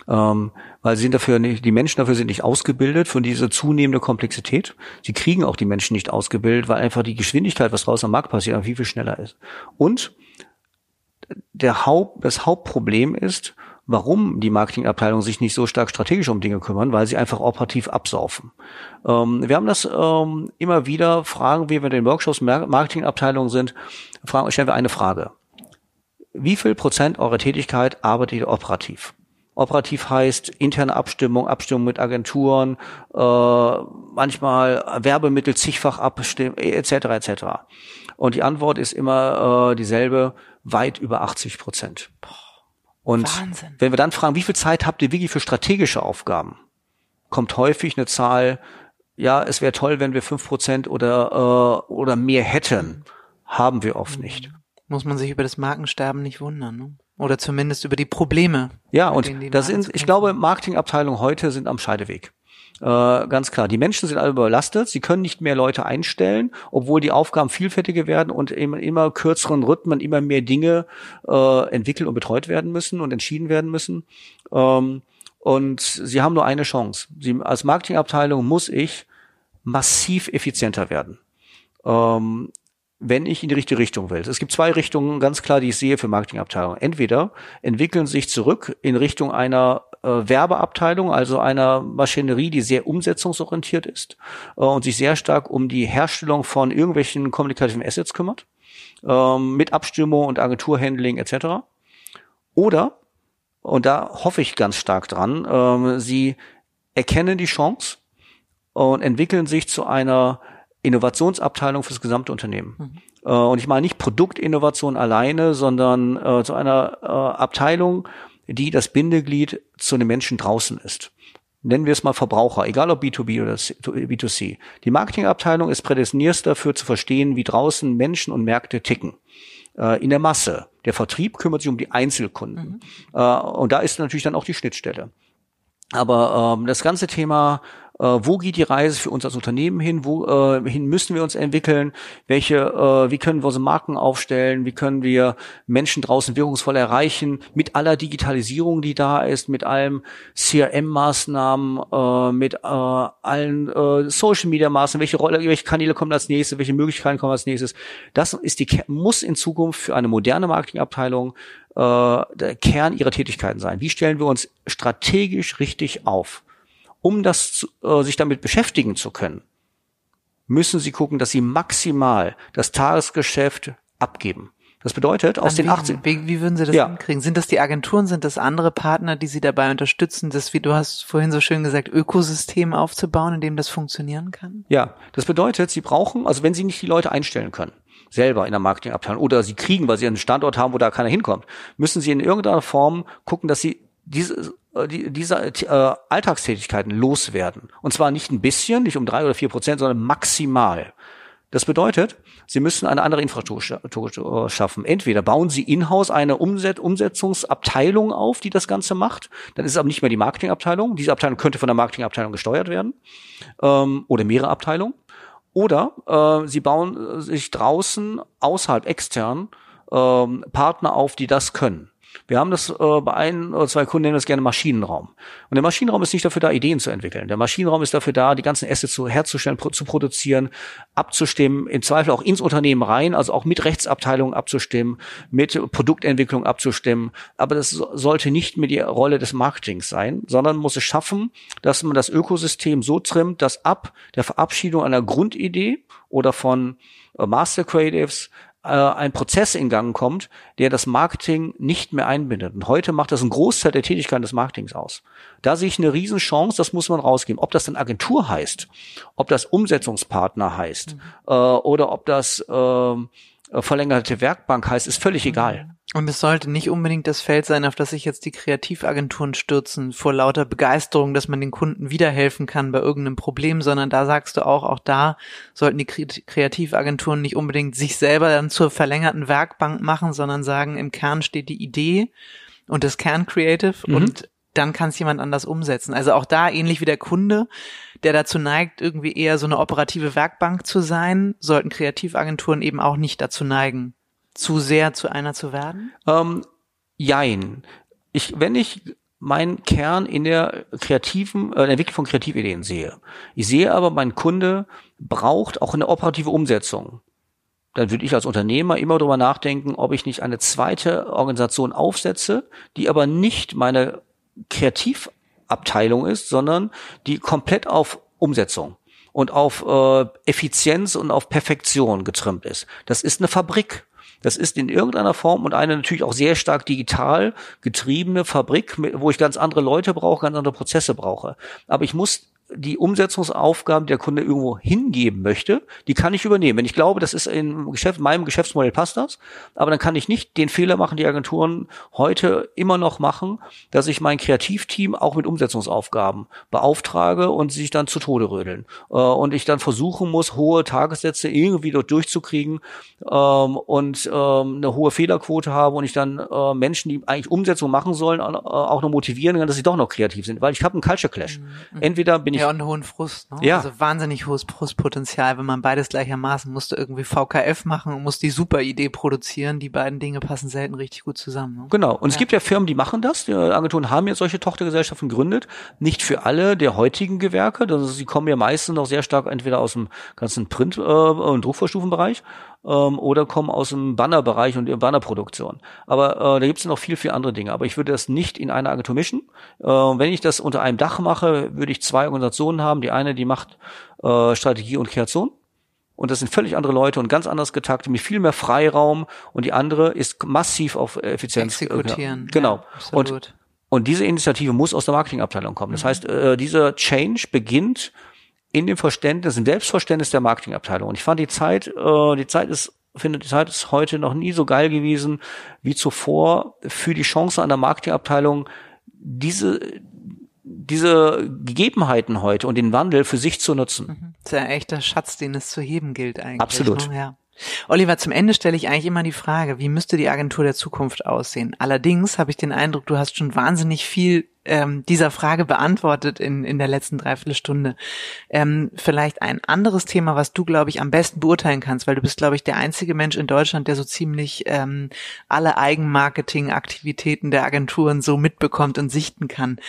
Ähm, weil sie sind dafür nicht, die Menschen dafür sind nicht ausgebildet von dieser zunehmende Komplexität. Sie kriegen auch die Menschen nicht ausgebildet, weil einfach die Geschwindigkeit, was draußen am Markt passiert, viel, viel schneller ist. Und der Haupt, das Hauptproblem ist, warum die Marketingabteilung sich nicht so stark strategisch um Dinge kümmern, weil sie einfach operativ absaufen. Ähm, wir haben das ähm, immer wieder, fragen wir, wenn wir in Workshops Marketingabteilungen sind, fragen, stellen wir eine Frage. Wie viel Prozent eurer Tätigkeit arbeitet ihr operativ? Operativ heißt interne Abstimmung, Abstimmung mit Agenturen, äh, manchmal Werbemittel zigfach abstimmen, etc. etc. Und die Antwort ist immer äh, dieselbe, weit über 80 Prozent. Und Wahnsinn. wenn wir dann fragen, wie viel Zeit habt ihr wirklich für strategische Aufgaben, kommt häufig eine Zahl, ja, es wäre toll, wenn wir fünf Prozent oder, äh, oder mehr hätten. Haben wir oft nicht. Muss man sich über das Markensterben nicht wundern, ne? Oder zumindest über die Probleme. Ja, und das sind, ich glaube, Marketingabteilungen heute sind am Scheideweg. Äh, ganz klar. Die Menschen sind alle überlastet. Sie können nicht mehr Leute einstellen, obwohl die Aufgaben vielfältiger werden und in immer kürzeren Rhythmen immer mehr Dinge äh, entwickelt und betreut werden müssen und entschieden werden müssen. Ähm, und sie haben nur eine Chance. Sie, als Marketingabteilung muss ich massiv effizienter werden. Ähm, wenn ich in die richtige Richtung will. Es gibt zwei Richtungen, ganz klar, die ich sehe für Marketingabteilungen. Entweder entwickeln sich zurück in Richtung einer Werbeabteilung, also einer Maschinerie, die sehr umsetzungsorientiert ist äh, und sich sehr stark um die Herstellung von irgendwelchen kommunikativen Assets kümmert, äh, mit Abstimmung und Agenturhandling etc. Oder, und da hoffe ich ganz stark dran, ähm, sie erkennen die Chance und entwickeln sich zu einer Innovationsabteilung für das gesamte Unternehmen. Mhm. Äh, und ich meine nicht Produktinnovation alleine, sondern äh, zu einer äh, Abteilung, die das Bindeglied zu den Menschen draußen ist. nennen wir es mal Verbraucher, egal ob B2B oder B2C. Die Marketingabteilung ist prädestiniert dafür zu verstehen, wie draußen Menschen und Märkte ticken. Äh, in der Masse. Der Vertrieb kümmert sich um die Einzelkunden. Mhm. Äh, und da ist natürlich dann auch die Schnittstelle. Aber ähm, das ganze Thema wo geht die Reise für uns als Unternehmen hin, wo äh, müssen wir uns entwickeln, welche, äh, wie können wir unsere Marken aufstellen, wie können wir Menschen draußen wirkungsvoll erreichen, mit aller Digitalisierung, die da ist, mit allen CRM-Maßnahmen, äh, mit äh, allen äh, Social-Media-Maßnahmen, welche Rolle, welche Kanäle kommen als nächstes, welche Möglichkeiten kommen als nächstes. Das ist die muss in Zukunft für eine moderne Marketingabteilung äh, der Kern ihrer Tätigkeiten sein. Wie stellen wir uns strategisch richtig auf? Um das äh, sich damit beschäftigen zu können, müssen sie gucken, dass sie maximal das Tagesgeschäft abgeben. Das bedeutet, aus den wie, 18. Wie, wie würden Sie das ja. hinkriegen? Sind das die Agenturen, sind das andere Partner, die Sie dabei unterstützen, das, wie du hast vorhin so schön gesagt, Ökosystem aufzubauen, in dem das funktionieren kann? Ja, das bedeutet, Sie brauchen, also wenn Sie nicht die Leute einstellen können, selber in der Marketingabteilung oder Sie kriegen, weil Sie einen Standort haben, wo da keiner hinkommt, müssen Sie in irgendeiner Form gucken, dass Sie diese die, diese äh, Alltagstätigkeiten loswerden. Und zwar nicht ein bisschen, nicht um drei oder vier Prozent, sondern maximal. Das bedeutet, Sie müssen eine andere Infrastruktur schaffen. Entweder bauen Sie in-house eine Umset Umsetzungsabteilung auf, die das Ganze macht. Dann ist es aber nicht mehr die Marketingabteilung. Diese Abteilung könnte von der Marketingabteilung gesteuert werden. Ähm, oder mehrere Abteilungen. Oder äh, Sie bauen sich draußen, außerhalb extern, ähm, Partner auf, die das können. Wir haben das äh, bei ein oder zwei Kunden nennen das gerne Maschinenraum. Und der Maschinenraum ist nicht dafür da, Ideen zu entwickeln. Der Maschinenraum ist dafür da, die ganzen Assets zu, herzustellen, pro, zu produzieren, abzustimmen, im Zweifel auch ins Unternehmen rein, also auch mit Rechtsabteilungen abzustimmen, mit Produktentwicklung abzustimmen. Aber das sollte nicht mehr die Rolle des Marketings sein, sondern muss es schaffen, dass man das Ökosystem so trimmt, dass ab der Verabschiedung einer Grundidee oder von äh, Master Creatives äh, ein Prozess in Gang kommt, der das Marketing nicht mehr einbindet. Und heute macht das einen Großteil der Tätigkeit des Marketings aus. Da sehe ich eine Riesenchance, das muss man rausgeben. Ob das dann Agentur heißt, ob das Umsetzungspartner heißt mhm. äh, oder ob das äh, verlängerte Werkbank heißt, ist völlig mhm. egal. Und es sollte nicht unbedingt das Feld sein, auf das sich jetzt die Kreativagenturen stürzen, vor lauter Begeisterung, dass man den Kunden wiederhelfen kann bei irgendeinem Problem, sondern da sagst du auch, auch da sollten die Kreativagenturen nicht unbedingt sich selber dann zur verlängerten Werkbank machen, sondern sagen, im Kern steht die Idee und das Kern Creative mhm. und dann kann es jemand anders umsetzen. Also auch da ähnlich wie der Kunde, der dazu neigt, irgendwie eher so eine operative Werkbank zu sein, sollten Kreativagenturen eben auch nicht dazu neigen, zu sehr zu einer zu werden? Ähm, jein. Ich, wenn ich meinen Kern in der kreativen, äh, Entwicklung von Kreativideen sehe. Ich sehe aber, mein Kunde braucht auch eine operative Umsetzung. Dann würde ich als Unternehmer immer darüber nachdenken, ob ich nicht eine zweite Organisation aufsetze, die aber nicht meine Kreativabteilung ist, sondern die komplett auf Umsetzung und auf äh, Effizienz und auf Perfektion getrimmt ist. Das ist eine Fabrik. Das ist in irgendeiner Form und eine natürlich auch sehr stark digital getriebene Fabrik, wo ich ganz andere Leute brauche, ganz andere Prozesse brauche. Aber ich muss die Umsetzungsaufgaben, die der Kunde irgendwo hingeben möchte, die kann ich übernehmen. Wenn ich glaube, das ist in Geschäft, meinem Geschäftsmodell passt das, aber dann kann ich nicht den Fehler machen, die Agenturen heute immer noch machen, dass ich mein Kreativteam auch mit Umsetzungsaufgaben beauftrage und sie sich dann zu Tode rödeln. Äh, und ich dann versuchen muss, hohe Tagessätze irgendwie dort durchzukriegen ähm, und ähm, eine hohe Fehlerquote habe und ich dann äh, Menschen, die eigentlich Umsetzung machen sollen, auch noch motivieren kann, dass sie doch noch kreativ sind, weil ich habe einen Culture Clash. Mhm. Entweder bin ich. Ja, und hohen Frust. Ne? Ja. Also wahnsinnig hohes Frustpotenzial, wenn man beides gleichermaßen musste irgendwie VKF machen und muss die super Idee produzieren. Die beiden Dinge passen selten richtig gut zusammen. Ne? Genau. Und ja. es gibt ja Firmen, die machen das. Die Agenturen haben jetzt solche Tochtergesellschaften gegründet. Nicht für alle der heutigen Gewerke. Also sie kommen ja meistens noch sehr stark entweder aus dem ganzen Print- äh, und Druckvorstufenbereich ähm, oder kommen aus dem Bannerbereich und der Bannerproduktion. Aber äh, da gibt es noch viel, viel andere Dinge. Aber ich würde das nicht in einer Agentur mischen. Äh, wenn ich das unter einem Dach mache, würde ich zwei Organisationen haben. Die eine, die macht äh, Strategie und Kreation. Und das sind völlig andere Leute und ganz anders getaktet, mit viel mehr Freiraum. Und die andere ist massiv auf Effizienz. Exekutieren. Genau. Ja, und, und diese Initiative muss aus der Marketingabteilung kommen. Das mhm. heißt, äh, dieser Change beginnt in dem Verständnis, im Selbstverständnis der Marketingabteilung. Und ich fand die Zeit, äh, die Zeit ist finde, die Zeit ist heute noch nie so geil gewesen wie zuvor für die Chance an der Marketingabteilung, diese diese Gegebenheiten heute und den Wandel für sich zu nutzen. Mhm. Das ist ja echt der Schatz, den es zu heben gilt eigentlich. Absolut. Ne? Ja. Oliver, zum Ende stelle ich eigentlich immer die Frage, wie müsste die Agentur der Zukunft aussehen? Allerdings habe ich den Eindruck, du hast schon wahnsinnig viel ähm, dieser Frage beantwortet in, in der letzten Dreiviertelstunde. Ähm, vielleicht ein anderes Thema, was du, glaube ich, am besten beurteilen kannst, weil du bist, glaube ich, der einzige Mensch in Deutschland, der so ziemlich ähm, alle Eigenmarketing-Aktivitäten der Agenturen so mitbekommt und sichten kann.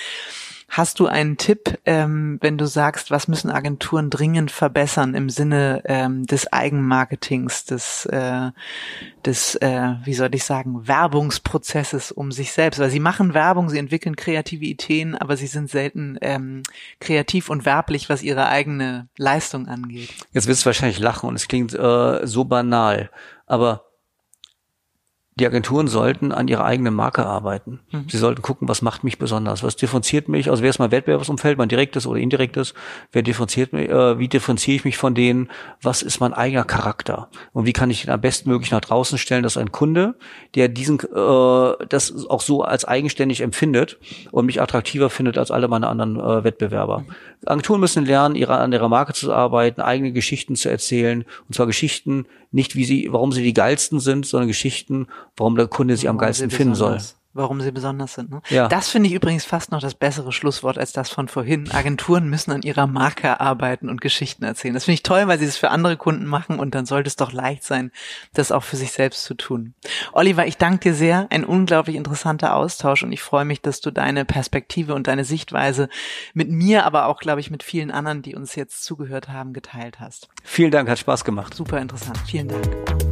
Hast du einen Tipp, ähm, wenn du sagst, was müssen Agenturen dringend verbessern im Sinne ähm, des Eigenmarketings, des, äh, des äh, wie soll ich sagen, Werbungsprozesses um sich selbst? Weil sie machen Werbung, sie entwickeln kreative Ideen, aber sie sind selten ähm, kreativ und werblich, was ihre eigene Leistung angeht. Jetzt wirst du wahrscheinlich lachen und es klingt äh, so banal, aber die Agenturen sollten an ihrer eigenen Marke arbeiten. Mhm. Sie sollten gucken, was macht mich besonders, was differenziert mich, also wer ist mein Wettbewerbsumfeld, mein direktes oder indirektes, wer differenziert mich, äh, wie differenziere ich mich von denen, was ist mein eigener Charakter und wie kann ich ihn am bestmöglich nach draußen stellen, dass ein Kunde, der diesen äh, das auch so als eigenständig empfindet und mich attraktiver findet als alle meine anderen äh, Wettbewerber. Mhm. Agenturen müssen lernen, ihre, an ihrer Marke zu arbeiten, eigene Geschichten zu erzählen und zwar Geschichten, nicht wie sie, warum sie die geilsten sind, sondern Geschichten, warum der Kunde sie am geilsten finden soll warum sie besonders sind. Ne? Ja. Das finde ich übrigens fast noch das bessere Schlusswort als das von vorhin. Agenturen müssen an ihrer Marke arbeiten und Geschichten erzählen. Das finde ich toll, weil sie es für andere Kunden machen und dann sollte es doch leicht sein, das auch für sich selbst zu tun. Oliver, ich danke dir sehr. Ein unglaublich interessanter Austausch und ich freue mich, dass du deine Perspektive und deine Sichtweise mit mir, aber auch, glaube ich, mit vielen anderen, die uns jetzt zugehört haben, geteilt hast. Vielen Dank, hat Spaß gemacht. Super interessant. Vielen Dank.